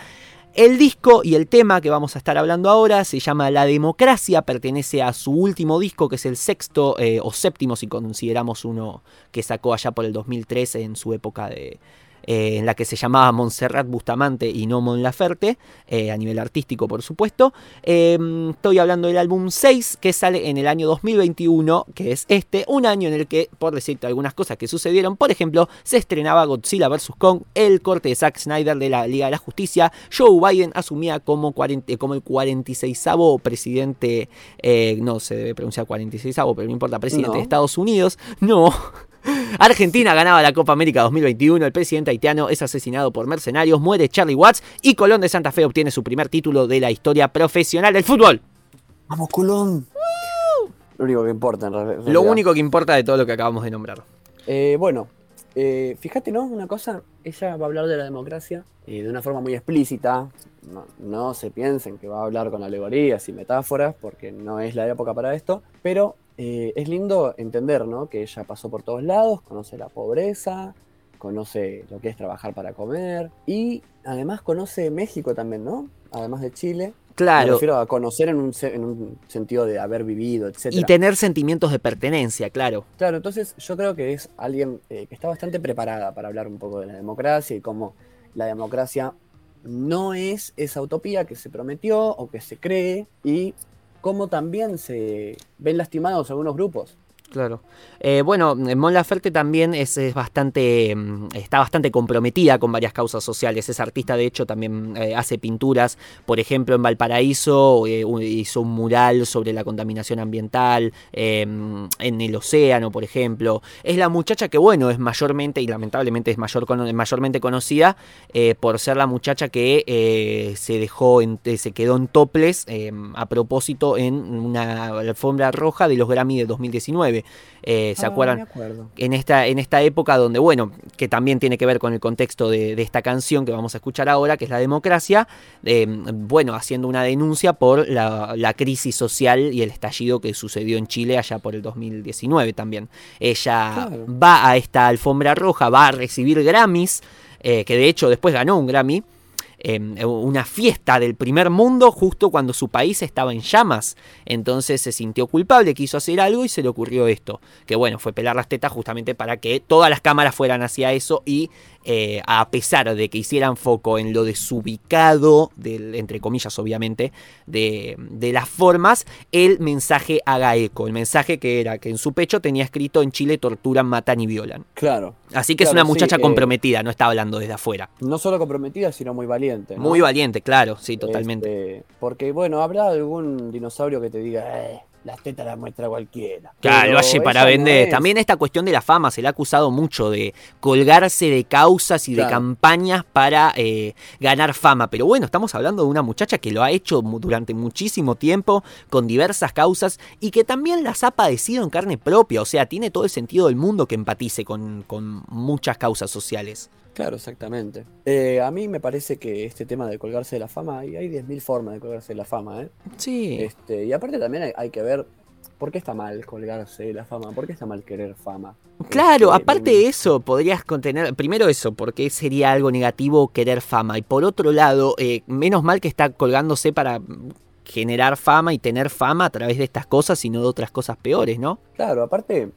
El disco y el tema que vamos a estar hablando ahora se llama La Democracia, pertenece a su último disco, que es el sexto eh, o séptimo si consideramos uno que sacó allá por el 2013 en su época de, eh, en la que se llamaba Montserrat Bustamante y no Mon Laferte, eh, a nivel artístico por supuesto. Eh, estoy hablando del álbum 6 que sale en el año 2021, que es este, un año en el que, por decirte algunas cosas que sucedieron, por ejemplo, se estrenaba Godzilla vs. Kong, el corte de Zack Snyder de la Liga de la Justicia, Joe Biden asumía como, 40 como el 46 presidente, eh, no se debe pronunciar 46 pero no importa, presidente No. de Estados Unidos, no. Argentina ganaba la Copa América 2021, el presidente haitiano es asesinado por mercenarios, muere Charlie Watts y Colón de Santa Fe obtiene su primer título de la historia profesional del fútbol. ¡Vamos, Colón! Lo único que importa en realidad. Lo único que importa de todo lo que acabamos de nombrar. Eh, bueno, eh, fíjate, ¿no? Una cosa, ella va a hablar de la democracia eh, de una forma muy explícita. No, no se piensen que va a hablar con alegorías y metáforas, porque no es la época para esto. Pero eh, es lindo entender, ¿no? Que ella pasó por todos lados, conoce la pobreza, conoce lo que es trabajar para comer y además conoce México también, ¿no? Además de Chile. Me Claro. refiero a conocer en un, en un sentido de haber vivido, etc. Y tener sentimientos de pertenencia, claro. Claro, entonces yo creo que es alguien eh, que está bastante preparada para hablar un poco de la democracia y cómo la democracia no es esa utopía que se prometió o que se cree y cómo también se ven lastimados algunos grupos. Claro. Eh, bueno, Mon Laferte también es, bastante, mm, está bastante comprometida con varias causas sociales. Es artista, de hecho, también eh, hace pinturas. Por ejemplo, en Valparaíso eh, hizo un mural sobre la contaminación ambiental, en el océano, por ejemplo. Es la muchacha que, bueno, es mayormente y lamentablemente es mayor, mayormente conocida por ser la muchacha que se dejó, se quedó en toples a propósito en una alfombra roja de los Grammy de 2019. Eh, ¿Se Ah, acuerdan? en esta, en esta época donde, bueno, que también tiene que ver con el contexto de, de esta canción que vamos a escuchar ahora, que es la democracia, eh, bueno, haciendo una denuncia por la, la crisis social y el estallido que sucedió en Chile allá por el 2019 también. Ella Claro. va a esta alfombra roja, va a recibir Grammys, eh, que de hecho después ganó un Grammy. Eh, una fiesta del primer mundo justo cuando su país estaba en llamas. Entonces se sintió culpable, quiso hacer algo y se le ocurrió esto. Que bueno, fue pelar las tetas justamente para que todas las cámaras fueran hacia eso y eh, a pesar de que hicieran foco en lo desubicado, del, entre comillas obviamente, de, de las formas, el mensaje haga eco. El mensaje que era que en su pecho tenía escrito en Chile torturan, matan y violan. Claro. Así que es una muchacha sí, eh, comprometida, no está hablando desde afuera. No solo comprometida, sino muy valiente. ¿No? Muy valiente, claro, sí, totalmente. Este, porque, bueno, habrá algún dinosaurio que te diga, eh, las tetas las muestra cualquiera. Claro, lo hace para no vender. es. También esta cuestión de la fama se le ha acusado mucho de colgarse de causas y de campañas para eh, ganar fama. Pero bueno, estamos hablando de una muchacha que lo ha hecho durante muchísimo tiempo con diversas causas y que también las ha padecido en carne propia. O sea, tiene todo el sentido del mundo que empatice con, con muchas causas sociales. Claro, exactamente. Eh, a mí me parece que este tema de colgarse de la fama, hay, hay 10.000 formas de colgarse de la fama, ¿eh? Sí. Este, y aparte también hay, hay que ver por qué está mal colgarse de la fama, por qué está mal querer fama. Claro, Este, aparte de eso, podrías contener, primero eso, porque sería algo negativo querer fama, y por otro lado, eh, menos mal que está colgándose para generar fama y tener fama a través de estas cosas y no de otras cosas peores, ¿no? Claro, aparte,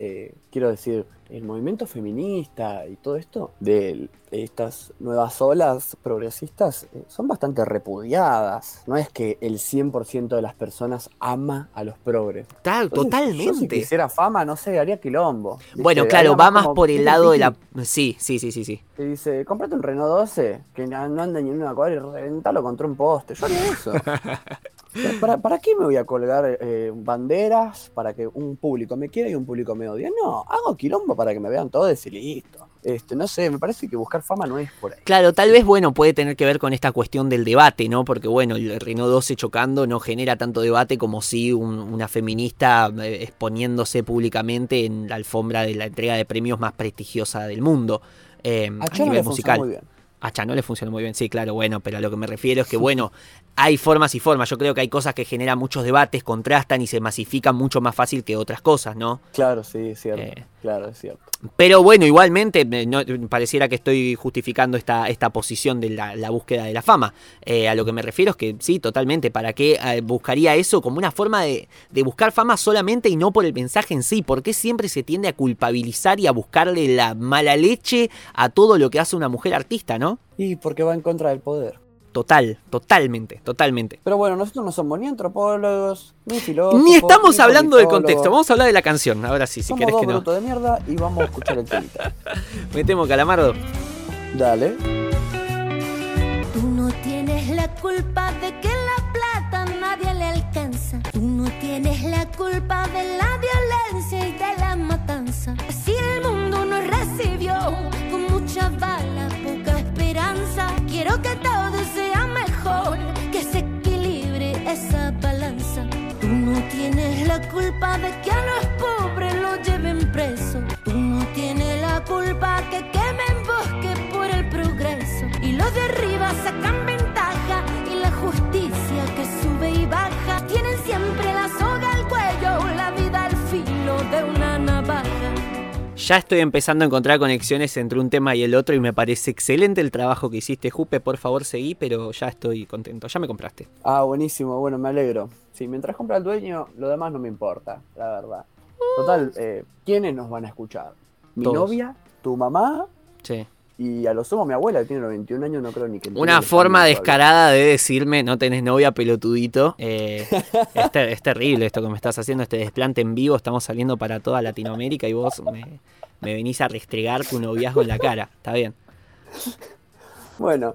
eh, quiero decir, el movimiento feminista y todo esto, del estas nuevas olas progresistas eh, son bastante repudiadas. No es que el 100% de las personas ama a los progres. Tal, Entonces, Yo si totalmente. quisiera fama, no sé, haría quilombo. Bueno, claro, va más como por el lado de la. Sí, sí, sí, sí, sí. Que dice, comprate un Renault 12 que no no anda ni en una cuadra y reventalo contra un poste. Yo haría eso. ¿Para, para qué me voy a colgar eh, banderas para que un público me quiera y un público me odie? No, hago quilombo para que me vean todos y listo. Este, no sé, me parece que buscar fama no es por ahí. Claro, tal vez, bueno, puede tener que ver con esta cuestión del debate, ¿no? Porque, bueno, el Renault 12 chocando no genera tanto debate como si un- una feminista eh, exponiéndose públicamente en la alfombra de la entrega de premios más prestigiosa del mundo. eh, A a nivel le musical. muy bien. A Chano le funciona muy bien, sí, claro, bueno, pero a lo que me refiero es que, bueno, hay formas y formas. Yo creo que hay cosas que generan muchos debates, contrastan y se masifican mucho más fácil que otras cosas, ¿no? Claro, sí, es cierto. Eh. Claro, es cierto. Pero bueno, igualmente, me- no- pareciera que estoy justificando esta, esta posición de la, la búsqueda de la fama. Eh, a lo que me refiero es que sí, totalmente. ¿Para qué eh, buscaría eso como una forma de, de buscar fama solamente y no por el mensaje en sí? ¿Por qué siempre se tiende a culpabilizar y a buscarle la mala leche a todo lo que hace una mujer artista, no? Y porque va en contra del poder. Total, totalmente, totalmente. Pero bueno, nosotros no somos ni antropólogos, ni filósofos. Ni estamos ni hablando del contexto, vamos a hablar de la canción. Ahora sí, si Somos querés dos que no. de mierda y vamos a escuchar el temita. Metemos calamardo. Dale. Tú no tienes la culpa de que la plata a nadie le alcanza. Tú no tienes la culpa de la violencia y de la matanza. Si el mundo nos recibió con mucha bala, poca esperanza, quiero que todo sea mejor, que se equilibre esa balanza. Tú no tienes la culpa de que a los pobres lo lleven preso. Tú no tienes la culpa que quemen bosque por el progreso. Y los de arriba sacan ventaja Ya estoy empezando a encontrar conexiones entre un tema y el otro y me parece excelente el trabajo que hiciste, Jupe. Por favor, seguí, pero ya estoy contento. Ya me compraste. Ah, buenísimo, bueno, me alegro. Sí, mientras compra el dueño, lo demás no me importa, la verdad. Total, eh, ¿quiénes nos van a escuchar? Mi Todos. novia, tu mamá Sí. Y a lo sumo mi abuela, que tiene 91 años, no creo ni que... Una forma descarada de decirme no tenés novia pelotudito. Eh, es, ter- es terrible esto que me estás haciendo, este desplante en vivo. Estamos saliendo para toda Latinoamérica y vos me, me venís a restregar tu noviazgo en la cara. Está bien. Bueno,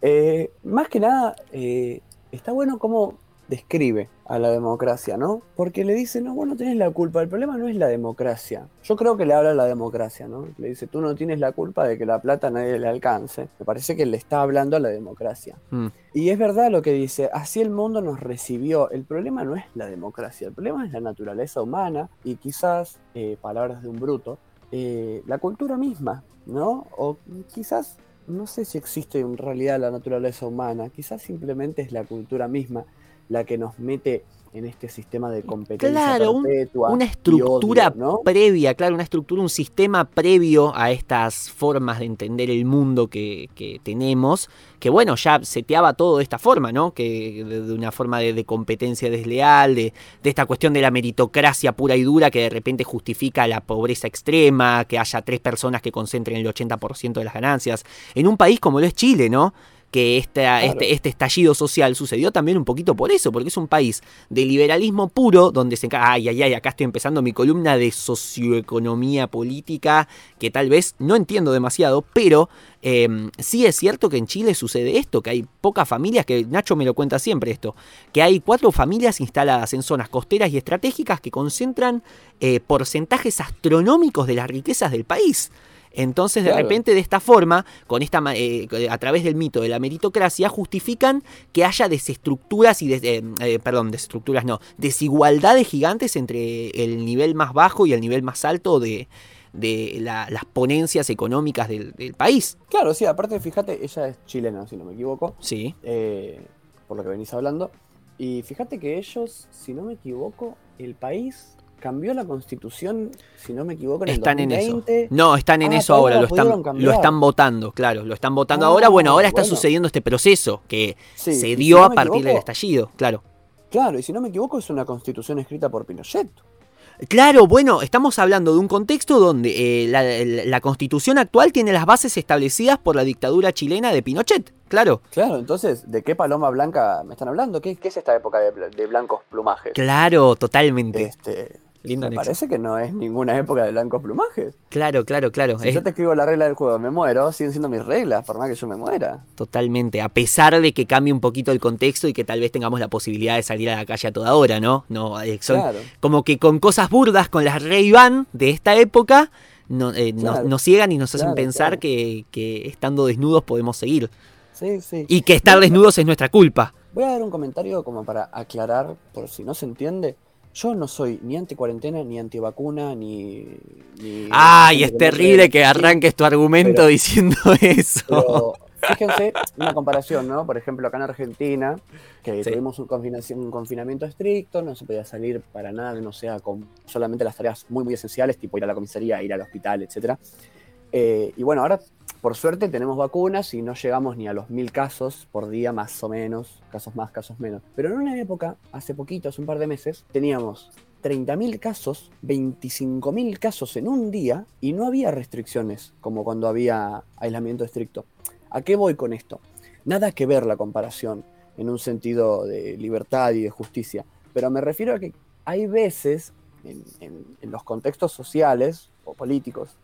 eh, más que nada, eh, está bueno cómo describe a la democracia, ¿no? Porque le dice, no, vos no tenés la culpa, el problema no es la democracia. Yo creo que le habla a la democracia, ¿no? Le dice, tú no tienes la culpa de que la plata a nadie le alcance. Me parece que le está hablando a la democracia. Mm. Y es verdad lo que dice, así el mundo nos recibió. El problema no es la democracia, el problema es la naturaleza humana y quizás, eh, palabras de un bruto, eh, la cultura misma, ¿no? O quizás, no sé si existe en realidad la naturaleza humana, quizás simplemente es la cultura misma la que nos mete en este sistema de competencia Claro, perpetua Una estructura odio, ¿no? previa, claro, una estructura, un sistema previo a estas formas de entender el mundo que, que tenemos, que bueno, ya seteaba todo de esta forma, ¿no? Que de, de una forma de, de competencia desleal, de, de esta cuestión de la meritocracia pura y dura que de repente justifica la pobreza extrema, que haya tres personas que concentren el 80% de las ganancias. En un país como lo es Chile, ¿no? Que esta- este, este estallido social sucedió también un poquito por eso, porque es un país de liberalismo puro, donde se encarga, ay, ay, ay, acá estoy empezando mi columna de socioeconomía política, que tal vez no entiendo demasiado, pero eh, sí es cierto que en Chile sucede esto, que hay pocas familias, que Nacho me lo cuenta siempre esto, que hay cuatro familias instaladas en zonas costeras y estratégicas que concentran eh, porcentajes astronómicos de las riquezas del país. Entonces, de Claro. repente, de esta forma, con esta, eh, a través del mito de la meritocracia, justifican que haya desestructuras y, des- eh, eh, perdón, desestructuras no, desigualdades gigantes entre el nivel más bajo y el nivel más alto de, de la- las ponencias económicas del, del país. Claro, sí, aparte, fíjate, ella es chilena, si no me equivoco. Sí. eh, por lo que venís hablando. Y fíjate que ellos, si no me equivoco, el país cambió la constitución, si no me equivoco, en Están el en eso. 2020. No, están en Ah, eso ahora, lo están, pudieron cambiar. lo están votando, claro, lo están votando Ah, ahora. Bueno, ahora está bueno. sucediendo este proceso que Sí, se dio si no a partir del estallido, claro. Claro, y si no me equivoco, es una constitución escrita por Pinochet. Claro, bueno, estamos hablando de un contexto donde eh, la, la- la constitución actual tiene las bases establecidas por la dictadura chilena de Pinochet. Claro. Claro, entonces, ¿de qué paloma blanca me están hablando? ¿Qué, qué es esta época de blancos plumajes? Claro, totalmente. Este, Lindo me nexo. parece que no es ninguna época de blancos plumajes. Claro, claro, claro. Si es yo te escribo la regla del juego, me muero, siguen siendo mis reglas, por más que yo me muera. Totalmente. A pesar de que cambie un poquito el contexto y que tal vez tengamos la posibilidad de salir a la calle a toda hora, ¿no? No, eh, son Claro. como que con cosas burdas, con las Ray-Ban de esta época, no, eh, nos- Claro. nos ciegan y nos hacen Claro, pensar claro. que, que estando desnudos podemos seguir. Sí, sí. Y que estar desnudos es nuestra culpa. Voy a dar un comentario como para aclarar, por si no se entiende. Yo no soy ni anti cuarentena, ni anti vacuna, ni. ni Ay, ni es terrible que arranques tu argumento pero- diciendo eso. Pero fíjense, una comparación, ¿no? Por ejemplo, acá en Argentina, que Sí. tuvimos un, un confinamiento estricto, no se podía salir para nada, no sea con solamente las tareas muy, muy esenciales, tipo ir a la comisaría, ir al hospital, etc. y bueno, ahora, por suerte, tenemos vacunas y no llegamos ni a los mil casos por día, más o menos, casos más, casos menos. Pero en una época, hace poquito, hace un par de meses, teníamos 30.000 casos, 25.000 casos en un día y no había restricciones como cuando había aislamiento estricto. ¿A qué voy con esto? Nada que ver la comparación en un sentido de libertad y de justicia, pero me refiero a que hay veces en los contextos sociales o políticos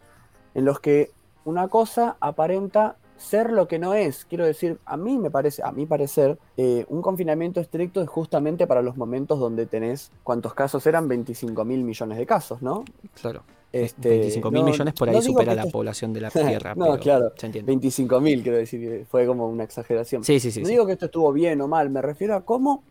en los que una cosa aparenta ser lo que no es. Quiero decir, a mí me parece, a mi parecer, eh, un confinamiento estricto es justamente para los momentos donde tenés, ¿cuántos casos eran? 25 mil millones de casos, ¿no? Claro. Este, 25 mil no- millones por ahí no supera la esto- población de la Tierra. No, pero claro. Se entiende. 25 mil, quiero decir, que fue como una exageración. Sí, sí, sí. no sí. digo que esto estuvo bien o mal, me refiero a cómo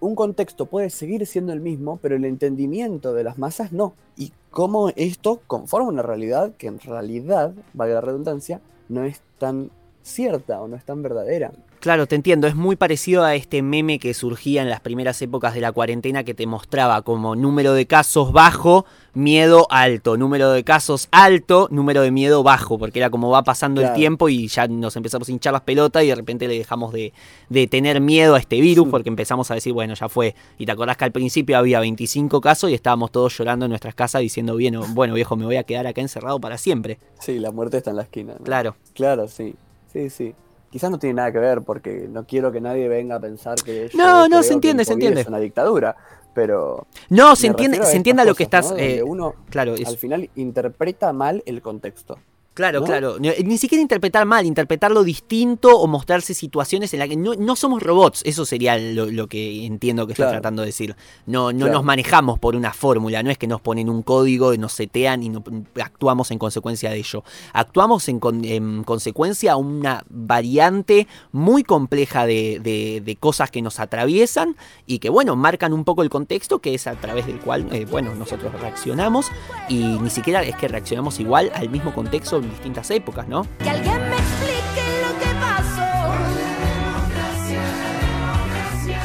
un contexto puede seguir siendo el mismo, pero el entendimiento de las masas no. Y cómo esto conforma una realidad que en realidad, valga la redundancia, no es tan cierta o no es tan verdadera. Claro, te entiendo. Es muy parecido a este meme que surgía en las primeras épocas de la cuarentena que te mostraba como número de casos bajo, miedo alto, número de casos alto, número de miedo bajo, porque era como va pasando el tiempo y ya nos empezamos a hinchar las pelotas y de repente le dejamos de, de tener miedo a este virus Sí. porque empezamos a decir, bueno, ya fue. Y te acordás que al principio había 25 casos y estábamos todos llorando en nuestras casas diciendo, bien, bueno, viejo, me voy a quedar acá encerrado para siempre. Sí, la muerte está en la esquina. ¿no? Claro. Claro, sí. Sí, sí. Quizás no tiene nada que ver porque no quiero que nadie venga a pensar que yo No, no, se entiende, se entiende. Es una dictadura, pero No, se entiende, se entiende a estas lo que estás... eh, uno claro, es- al final interpreta mal el contexto. Claro, ¿no? claro. Ni siquiera interpretar mal, interpretarlo distinto o mostrarse situaciones en las que no, no somos robots. Eso sería lo, lo que entiendo que Claro. tratando de decir. No, no Claro. nos manejamos por una fórmula, no es que nos ponen un código, nos setean y no- actuamos en consecuencia de ello. Actuamos en, con- en consecuencia a una variante muy compleja de, de- de cosas que nos atraviesan y que, bueno, marcan un poco el contexto que es a través del cual, eh, bueno, nosotros reaccionamos y ni siquiera es que reaccionamos igual al mismo contexto en distintas épocas, ¿no? Que alguien me explique lo que pasó.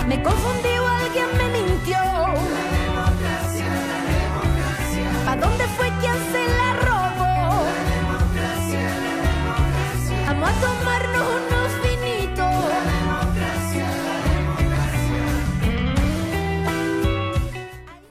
Me confundí o alguien me mintió. ¿Pa dónde fue quien se la robó? Vamos a tomarnos unos vinitos.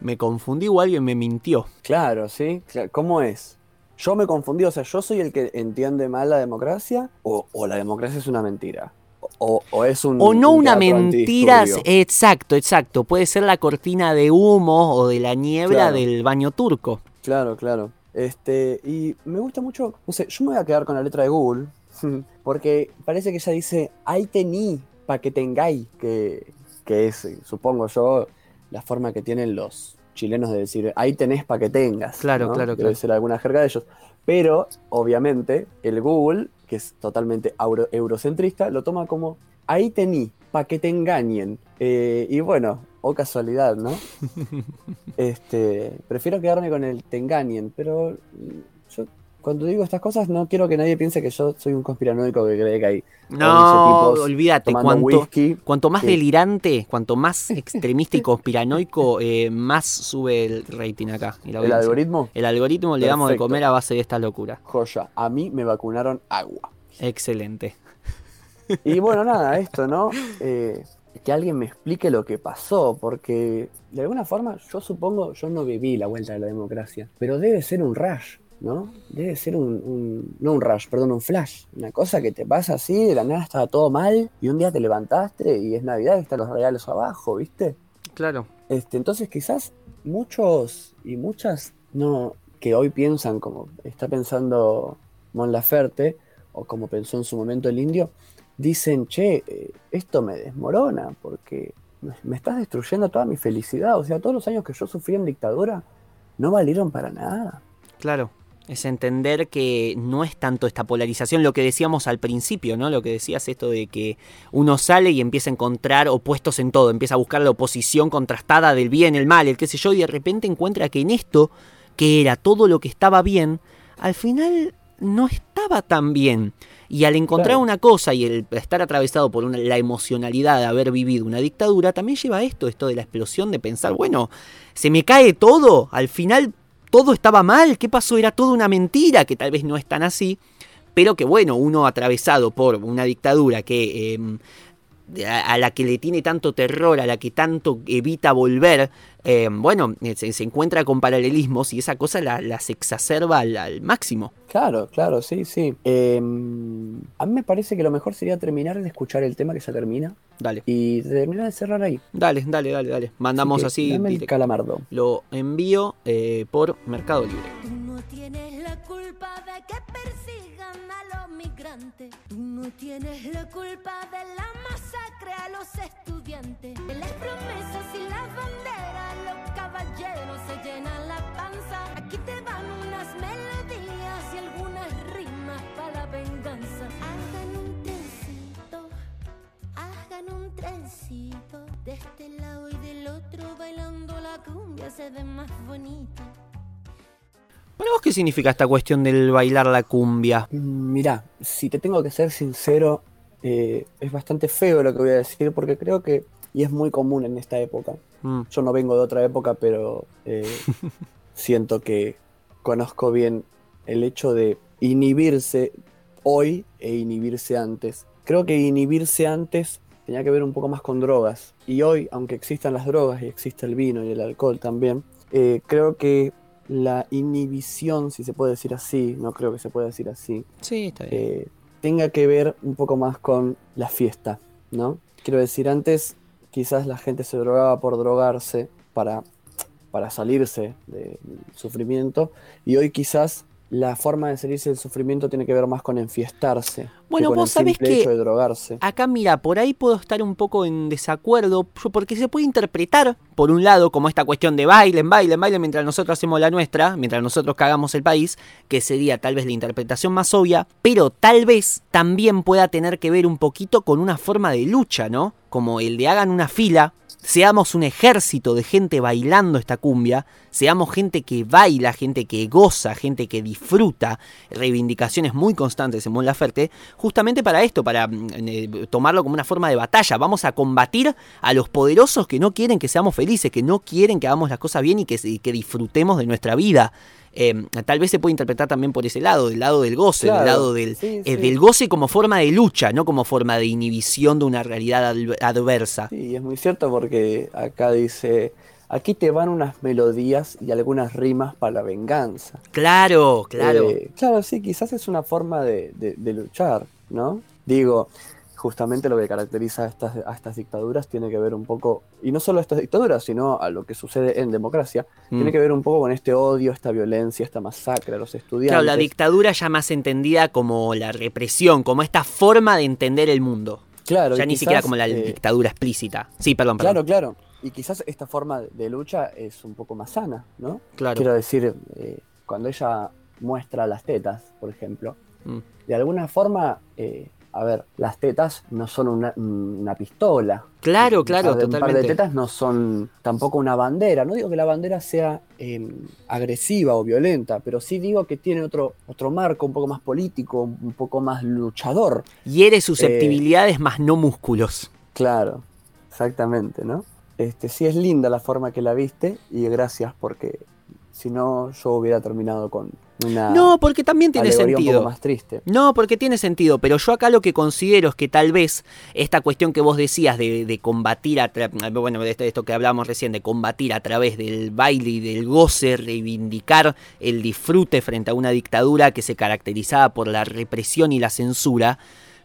Me confundí o alguien me mintió. Claro, ¿sí? Cla- ¿Cómo es? Yo me confundí, o sea, ¿yo soy el que entiende mal la democracia? ¿O, o la democracia es una mentira? ¿O, o es un... O no un una mentira, exacto, exacto. Puede ser la cortina de humo o de la niebla Claro. del baño turco. Claro, claro. Este, y me gusta mucho, no sé, yo me voy a quedar con la letra de Google, porque parece que ella dice, ahí tení, pa' que tengáis, que, que es, supongo yo, la forma que tienen los chilenos de decir, ahí tenés pa' que tengas. Claro, ¿no? claro, Debe claro. ser alguna jerga de ellos. Pero, obviamente, el Google, que es totalmente euro- eurocentrista, lo toma como, ahí tení, pa' que te engañen. Eh, y bueno, o casualidad, ¿no? Este, prefiero quedarme con el te engañen, pero cuando digo estas cosas no quiero que nadie piense que yo soy un conspiranoico que cree que hay No, 11 tipos olvídate, cuanto, whisky. cuanto más delirante, cuanto más extremista y conspiranoico, eh, más sube el rating acá. El audiencia. algoritmo, El algoritmo le damos de comer a base de esta locura. joya. A mí me vacunaron agua. Excelente. Y bueno, nada, esto, ¿no? Eh, que alguien me explique lo que pasó, porque de alguna forma yo supongo, yo no viví la vuelta de la democracia, pero debe ser un rush, ¿no? Debe ser un, un- no un rush, perdón, un flash, una cosa que te pasa así, de la nada estaba todo mal y un día te levantaste y es Navidad y están los regalos abajo, ¿viste? Claro. Este, entonces quizás muchos y muchas no que hoy piensan como está pensando Mon Laferte o como pensó en su momento el indio, dicen, che, eh, esto me desmorona porque me estás destruyendo toda mi felicidad. O sea, todos los años que yo sufrí en dictadura no valieron para nada. Claro, es entender que no es tanto esta polarización, lo que decíamos al principio, ¿no? Lo que decías esto de que uno sale y empieza a encontrar opuestos en todo, empieza a buscar la oposición contrastada del bien, el mal, el qué sé yo, y de repente encuentra que en esto, que era todo lo que estaba bien, al final no estaba tan bien. Y al encontrar Claro. una cosa y el estar atravesado por una- la emocionalidad de haber vivido una dictadura, también lleva a esto, esto de la explosión de pensar, bueno, se me cae todo, al final todo estaba mal, ¿qué pasó? Era toda una mentira, que tal vez no es tan así, pero que bueno, uno atravesado por una dictadura que... a a la que le tiene tanto terror, a la que tanto evita volver, eh, bueno, se, se encuentra con paralelismos y esa cosa la- las exacerba al, al máximo. Claro, claro, sí, sí. Eh, a mí me parece que lo mejor sería terminar de escuchar el tema que ya termina Dale, y terminar de cerrar ahí. dale, dale, dale, dale. Mandamos que así, dame el calamardo. lo envío eh, por Mercado Libre. Tú no tienes la culpa de que persigan a los migrantes. Tú no tienes la culpa de la masacre a los estudiantes. De las promesas y las banderas, los caballeros se llenan la panza. Aquí te van unas melodías y algunas rimas para la venganza. Hagan un trencito, hagan un trencito. De este lado y del otro bailando la cumbia se ve más bonito. Para vos, ¿qué significa esta cuestión del bailar la cumbia? Mm, Mirá, si te tengo que ser sincero, eh, es bastante feo lo que voy a decir porque creo que, y es muy común en esta época, Mm, yo no vengo de otra época, pero eh, siento que conozco bien el hecho de inhibirse hoy e inhibirse antes. Creo que inhibirse antes tenía que ver un poco más con drogas. Y hoy, aunque existan las drogas y existe el vino y el alcohol también, eh, creo que la inhibición, si se puede decir así, no creo que se pueda decir así, Sí, está bien. eh, tenga que ver un poco más con la fiesta, ¿no? Quiero decir, antes quizás la gente se drogaba por drogarse para, para salirse del sufrimiento y hoy quizás la forma de salirse del sufrimiento tiene que ver más con enfiestarse. que Bueno, con vos el sabés que- hecho de drogarse. Acá, mira, por ahí puedo estar un poco en desacuerdo, porque se puede interpretar, por un lado, como esta cuestión de bailen, bailen, bailen, mientras nosotros hacemos la nuestra, mientras nosotros cagamos el país, que sería tal vez la interpretación más obvia, pero tal vez también pueda tener que ver un poquito con una forma de lucha, ¿no? Como el de hagan una fila, seamos un ejército de gente bailando esta cumbia, seamos gente que baila, gente que goza, gente que disfruta, reivindicaciones muy constantes en Mon Laferte, justamente para esto, para mm, eh, tomarlo como una forma de batalla. Vamos a combatir a los poderosos que no quieren que seamos felices, que no quieren que hagamos las cosas bien y que, y que disfrutemos de nuestra vida. Eh, tal vez se puede interpretar también por ese lado, del lado del goce, del lado del, sí, eh, del goce como forma de lucha, no como forma de inhibición de una realidad adver- adversa. Sí, es muy cierto porque acá dice, aquí te van unas melodías y algunas rimas para la venganza. Claro, claro. Eh, claro, sí, quizás es una forma de, de- de luchar, ¿no? Digo, justamente lo que caracteriza a estas, a estas dictaduras tiene que ver un poco, y no solo a estas dictaduras, sino a lo que sucede en democracia, tiene Mm. que ver un poco con este odio, esta violencia, esta masacre a los estudiantes. Claro, la dictadura ya más entendida como la represión, como esta forma de entender el mundo. Claro, ya ni quizás, siquiera como la eh, dictadura explícita. Sí, perdón, perdón. Claro, claro. Y quizás esta forma de lucha es un poco más sana, ¿no? Claro. Quiero decir, eh, cuando ella muestra las tetas, por ejemplo, Mm. de alguna forma, eh, a ver, las tetas no son una, una pistola. Claro, Un claro, par de- Un par de totalmente. tetas no son tampoco una bandera. No digo que la bandera sea eh, agresiva o violenta, pero sí digo que tiene otro, otro marco un poco más político, un poco más luchador. Hiere susceptibilidades más no músculos. Claro, exactamente, ¿no? Este, sí es linda la forma que la viste y gracias porque si no yo hubiera terminado con, una No, porque también tiene un sentido. poco más triste. No, porque tiene sentido, pero yo acá lo que considero es que tal vez esta cuestión que vos decías de, de combatir, a tra- bueno, de esto, de esto que hablábamos recién, de combatir a través del baile y del goce, reivindicar el disfrute frente a una dictadura que se caracterizaba por la represión y la censura,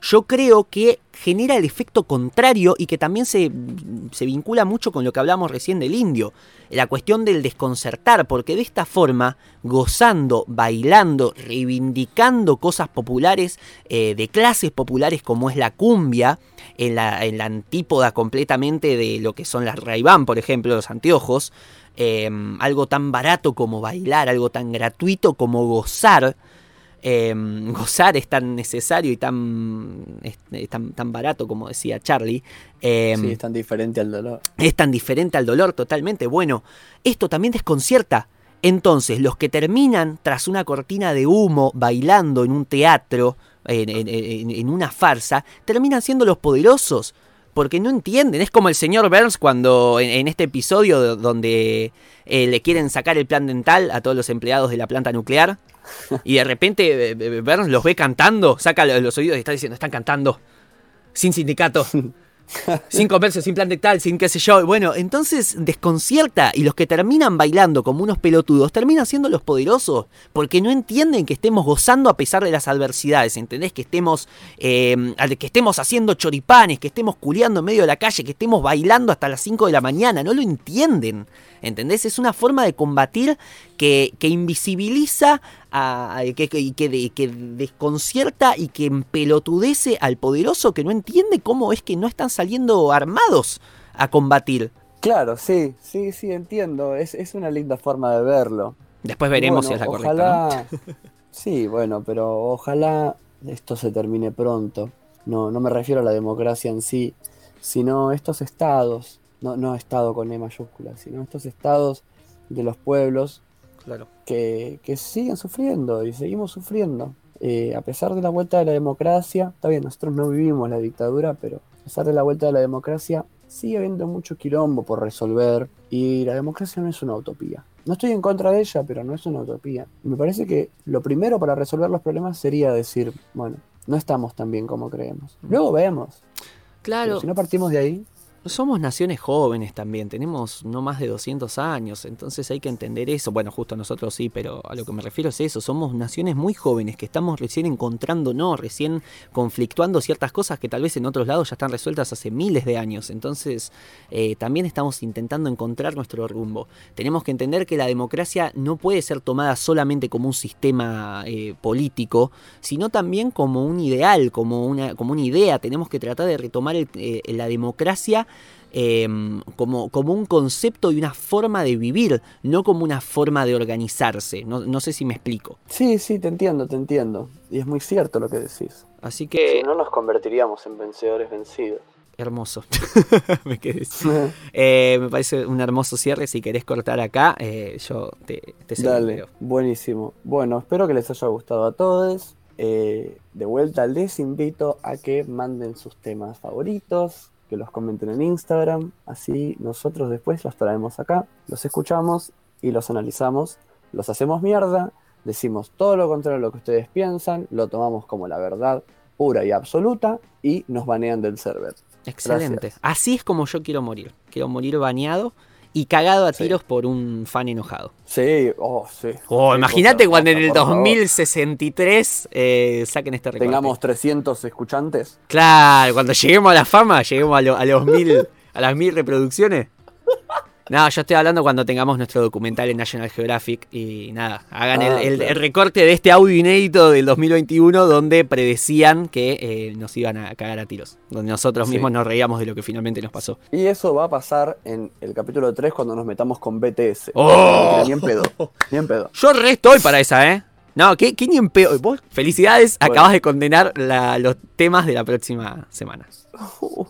yo creo que genera el efecto contrario y que también se, se vincula mucho con lo que hablamos recién del indio, la cuestión del desconcertar, porque de esta forma, gozando, bailando, reivindicando cosas populares, eh, de clases populares como es la cumbia, en la, en la antípoda completamente de lo que son las Ray-Ban, por ejemplo, los anteojos, eh, algo tan barato como bailar, algo tan gratuito como gozar, eh, gozar es tan necesario y tan, es, es tan, tan barato como decía Charlie. eh, sí, es tan diferente al dolor. es tan diferente al dolor totalmente. Bueno, esto también desconcierta. Entonces, los que terminan tras una cortina de humo bailando en un teatro, en, en- en- en una farsa, terminan siendo los poderosos. Porque no entienden. Es como el señor Burns cuando en, este episodio do- donde eh, le quieren sacar el plan dental a todos los empleados de la planta nuclear. Y de repente eh, eh, Burns los ve cantando, saca lo- los oídos y está diciendo, están cantando. Sin sindicato. sin comercio, sin plan dental, sin qué sé yo. Bueno, entonces desconcierta y los que terminan bailando como unos pelotudos terminan siendo los poderosos porque no entienden que estemos gozando a pesar de las adversidades, ¿entendés? Que estemos, eh, que estemos haciendo choripanes, que estemos culeando en medio de la calle, que estemos bailando hasta las 5 de la mañana, no lo entienden, ¿entendés? Es una forma de combatir que, que invisibiliza a- a- que, que- y que, de- que desconcierta y que empelotudece al poderoso que no entiende cómo es que no están saliendo armados a combatir. Claro, sí, sí, sí, entiendo. Es, es una linda forma de verlo. Después veremos Bueno, si es la correcta. Sí, bueno, pero ojalá esto se termine pronto. No, no me refiero a la democracia en sí, sino estos estados, no, no estado con E mayúscula, sino estos estados de los pueblos Claro. que, que siguen sufriendo y seguimos sufriendo. Eh, a pesar de la vuelta de la democracia, está bien, nosotros no vivimos la dictadura, pero a pesar de la vuelta de la democracia, sigue habiendo mucho quilombo por resolver y la democracia no es una utopía. No estoy en contra de ella, pero no es una utopía. Me parece que lo primero para resolver los problemas sería decir, bueno, no estamos tan bien como creemos. Luego vemos. Claro. Pero si no partimos de ahí, Somos naciones jóvenes también, tenemos no más de 200 años, entonces hay que entender eso. Bueno, justo nosotros sí, pero a lo que me refiero es eso, somos naciones muy jóvenes que estamos recién encontrándonos, recién conflictuando ciertas cosas que tal vez en otros lados ya están resueltas hace miles de años. Entonces eh, también estamos intentando encontrar nuestro rumbo. Tenemos que entender que la democracia no puede ser tomada solamente como un sistema eh, político, sino también como un ideal, como una, como una idea. Tenemos que tratar de retomar el- eh, la democracia eh, como, como un concepto y una forma de vivir, no como una forma de organizarse. No, no sé si me explico. sí, sí, te entiendo, te entiendo. Y es muy cierto lo que decís. Así que, Si no nos convertiríamos en vencedores vencidos. hermoso. me quedé. Eh, me parece un hermoso cierre. Si querés cortar acá, eh, yo te, te Dale, buenísimo. Bueno, espero que les haya gustado a todos. Eh, de vuelta les invito a que manden sus temas favoritos, que los comenten en Instagram, así nosotros después los traemos acá, los escuchamos y los analizamos, los hacemos mierda, decimos todo lo contrario a lo que ustedes piensan, lo tomamos como la verdad pura y absoluta y nos banean del server. Excelente. Gracias. Así es como yo quiero morir. Quiero morir bañado y cagado a Sí. tiros por un fan enojado. Sí, oh, sí. Oh, imagínate cuando en el por favor. 2063 eh, saquen este recorte. Tengamos 300 escuchantes. Claro, cuando lleguemos a la fama, lleguemos a, lo- a los mil, a las mil reproducciones. No, yo estoy hablando cuando tengamos nuestro documental en National Geographic y nada, hagan el, Ah, el- claro. el recorte de este audio inédito del 2021 donde predecían que eh, nos iban a cagar a tiros, donde nosotros Sí. mismos nos reíamos de lo que finalmente nos pasó. Y eso va a pasar en el capítulo 3 cuando nos metamos con BTS. ¡Oh! Ni en pedo. Ni en pedo. Yo re estoy para esa, ¿eh? No, ¿qué, qué ni en? Vos, felicidades, Bueno. acabas de condenar la- los temas de la próxima semana.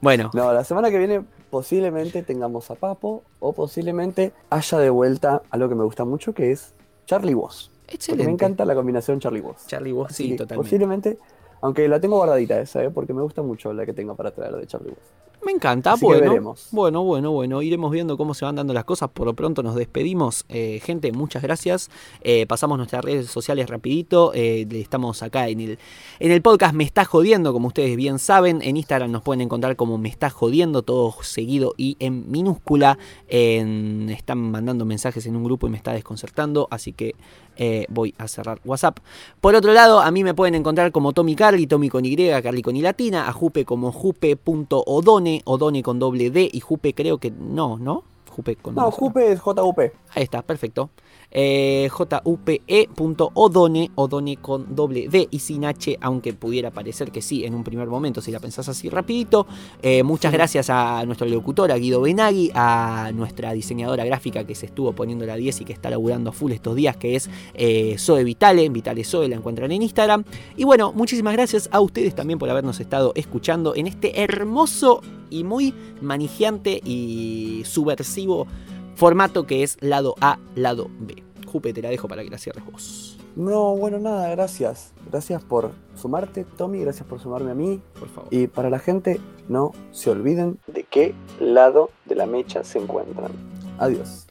Bueno, No, la semana que viene posiblemente tengamos a Papo o posiblemente haya de vuelta algo que me gusta mucho que es Charlie Voss. Porque excelente. me encanta la combinación Charlie Voss. Charlie, vos sí, totalmente. Posiblemente, aunque la tengo guardadita esa, ¿eh? porque me gusta mucho la que tengo para traer de Charlie Voss. Me encanta, Así bueno. Bueno, bueno, bueno. Iremos viendo cómo se van dando las cosas. Por lo pronto nos despedimos. Eh, gente, muchas gracias. Eh, pasamos nuestras redes sociales rapidito. Eh, estamos acá en el, en el podcast Me Está Jodiendo, como ustedes bien saben. En Instagram nos pueden encontrar como Me Está Jodiendo, todo seguido y en minúscula. En- están mandando mensajes en un grupo y me está desconcertando. Así que voy a cerrar WhatsApp. Por otro lado, a mí me pueden encontrar como Tommy Carly, Tommy con Y, Carly con Y latina, a Jupe como jupe.odone, Odone con doble D y Jupe creo que no, ¿no? Jupe con No. Jupe es JUP. Ahí está, perfecto. Eh, jupe.odone, Odone con doble D y sin H, aunque pudiera parecer que sí en un primer momento, si la pensás así rapidito. Eh, muchas gracias a nuestro locutor, a Guido Benagui, a nuestra diseñadora gráfica que se estuvo poniendo la 10 y que está laburando a full estos días, que es eh, Zoe Vitale, Vitale Zoe, la encuentran en Instagram. Y bueno, muchísimas gracias a ustedes también por habernos estado escuchando en este hermoso y muy manijeante y subversivo formato que es lado A, lado B. Jupe, te la dejo para que la cierres vos. No, bueno, nada, gracias. Gracias por sumarte, Tommy, gracias por sumarme a mí. Por favor. Y para la gente, no se olviden de qué lado de la mecha se encuentran. Adiós.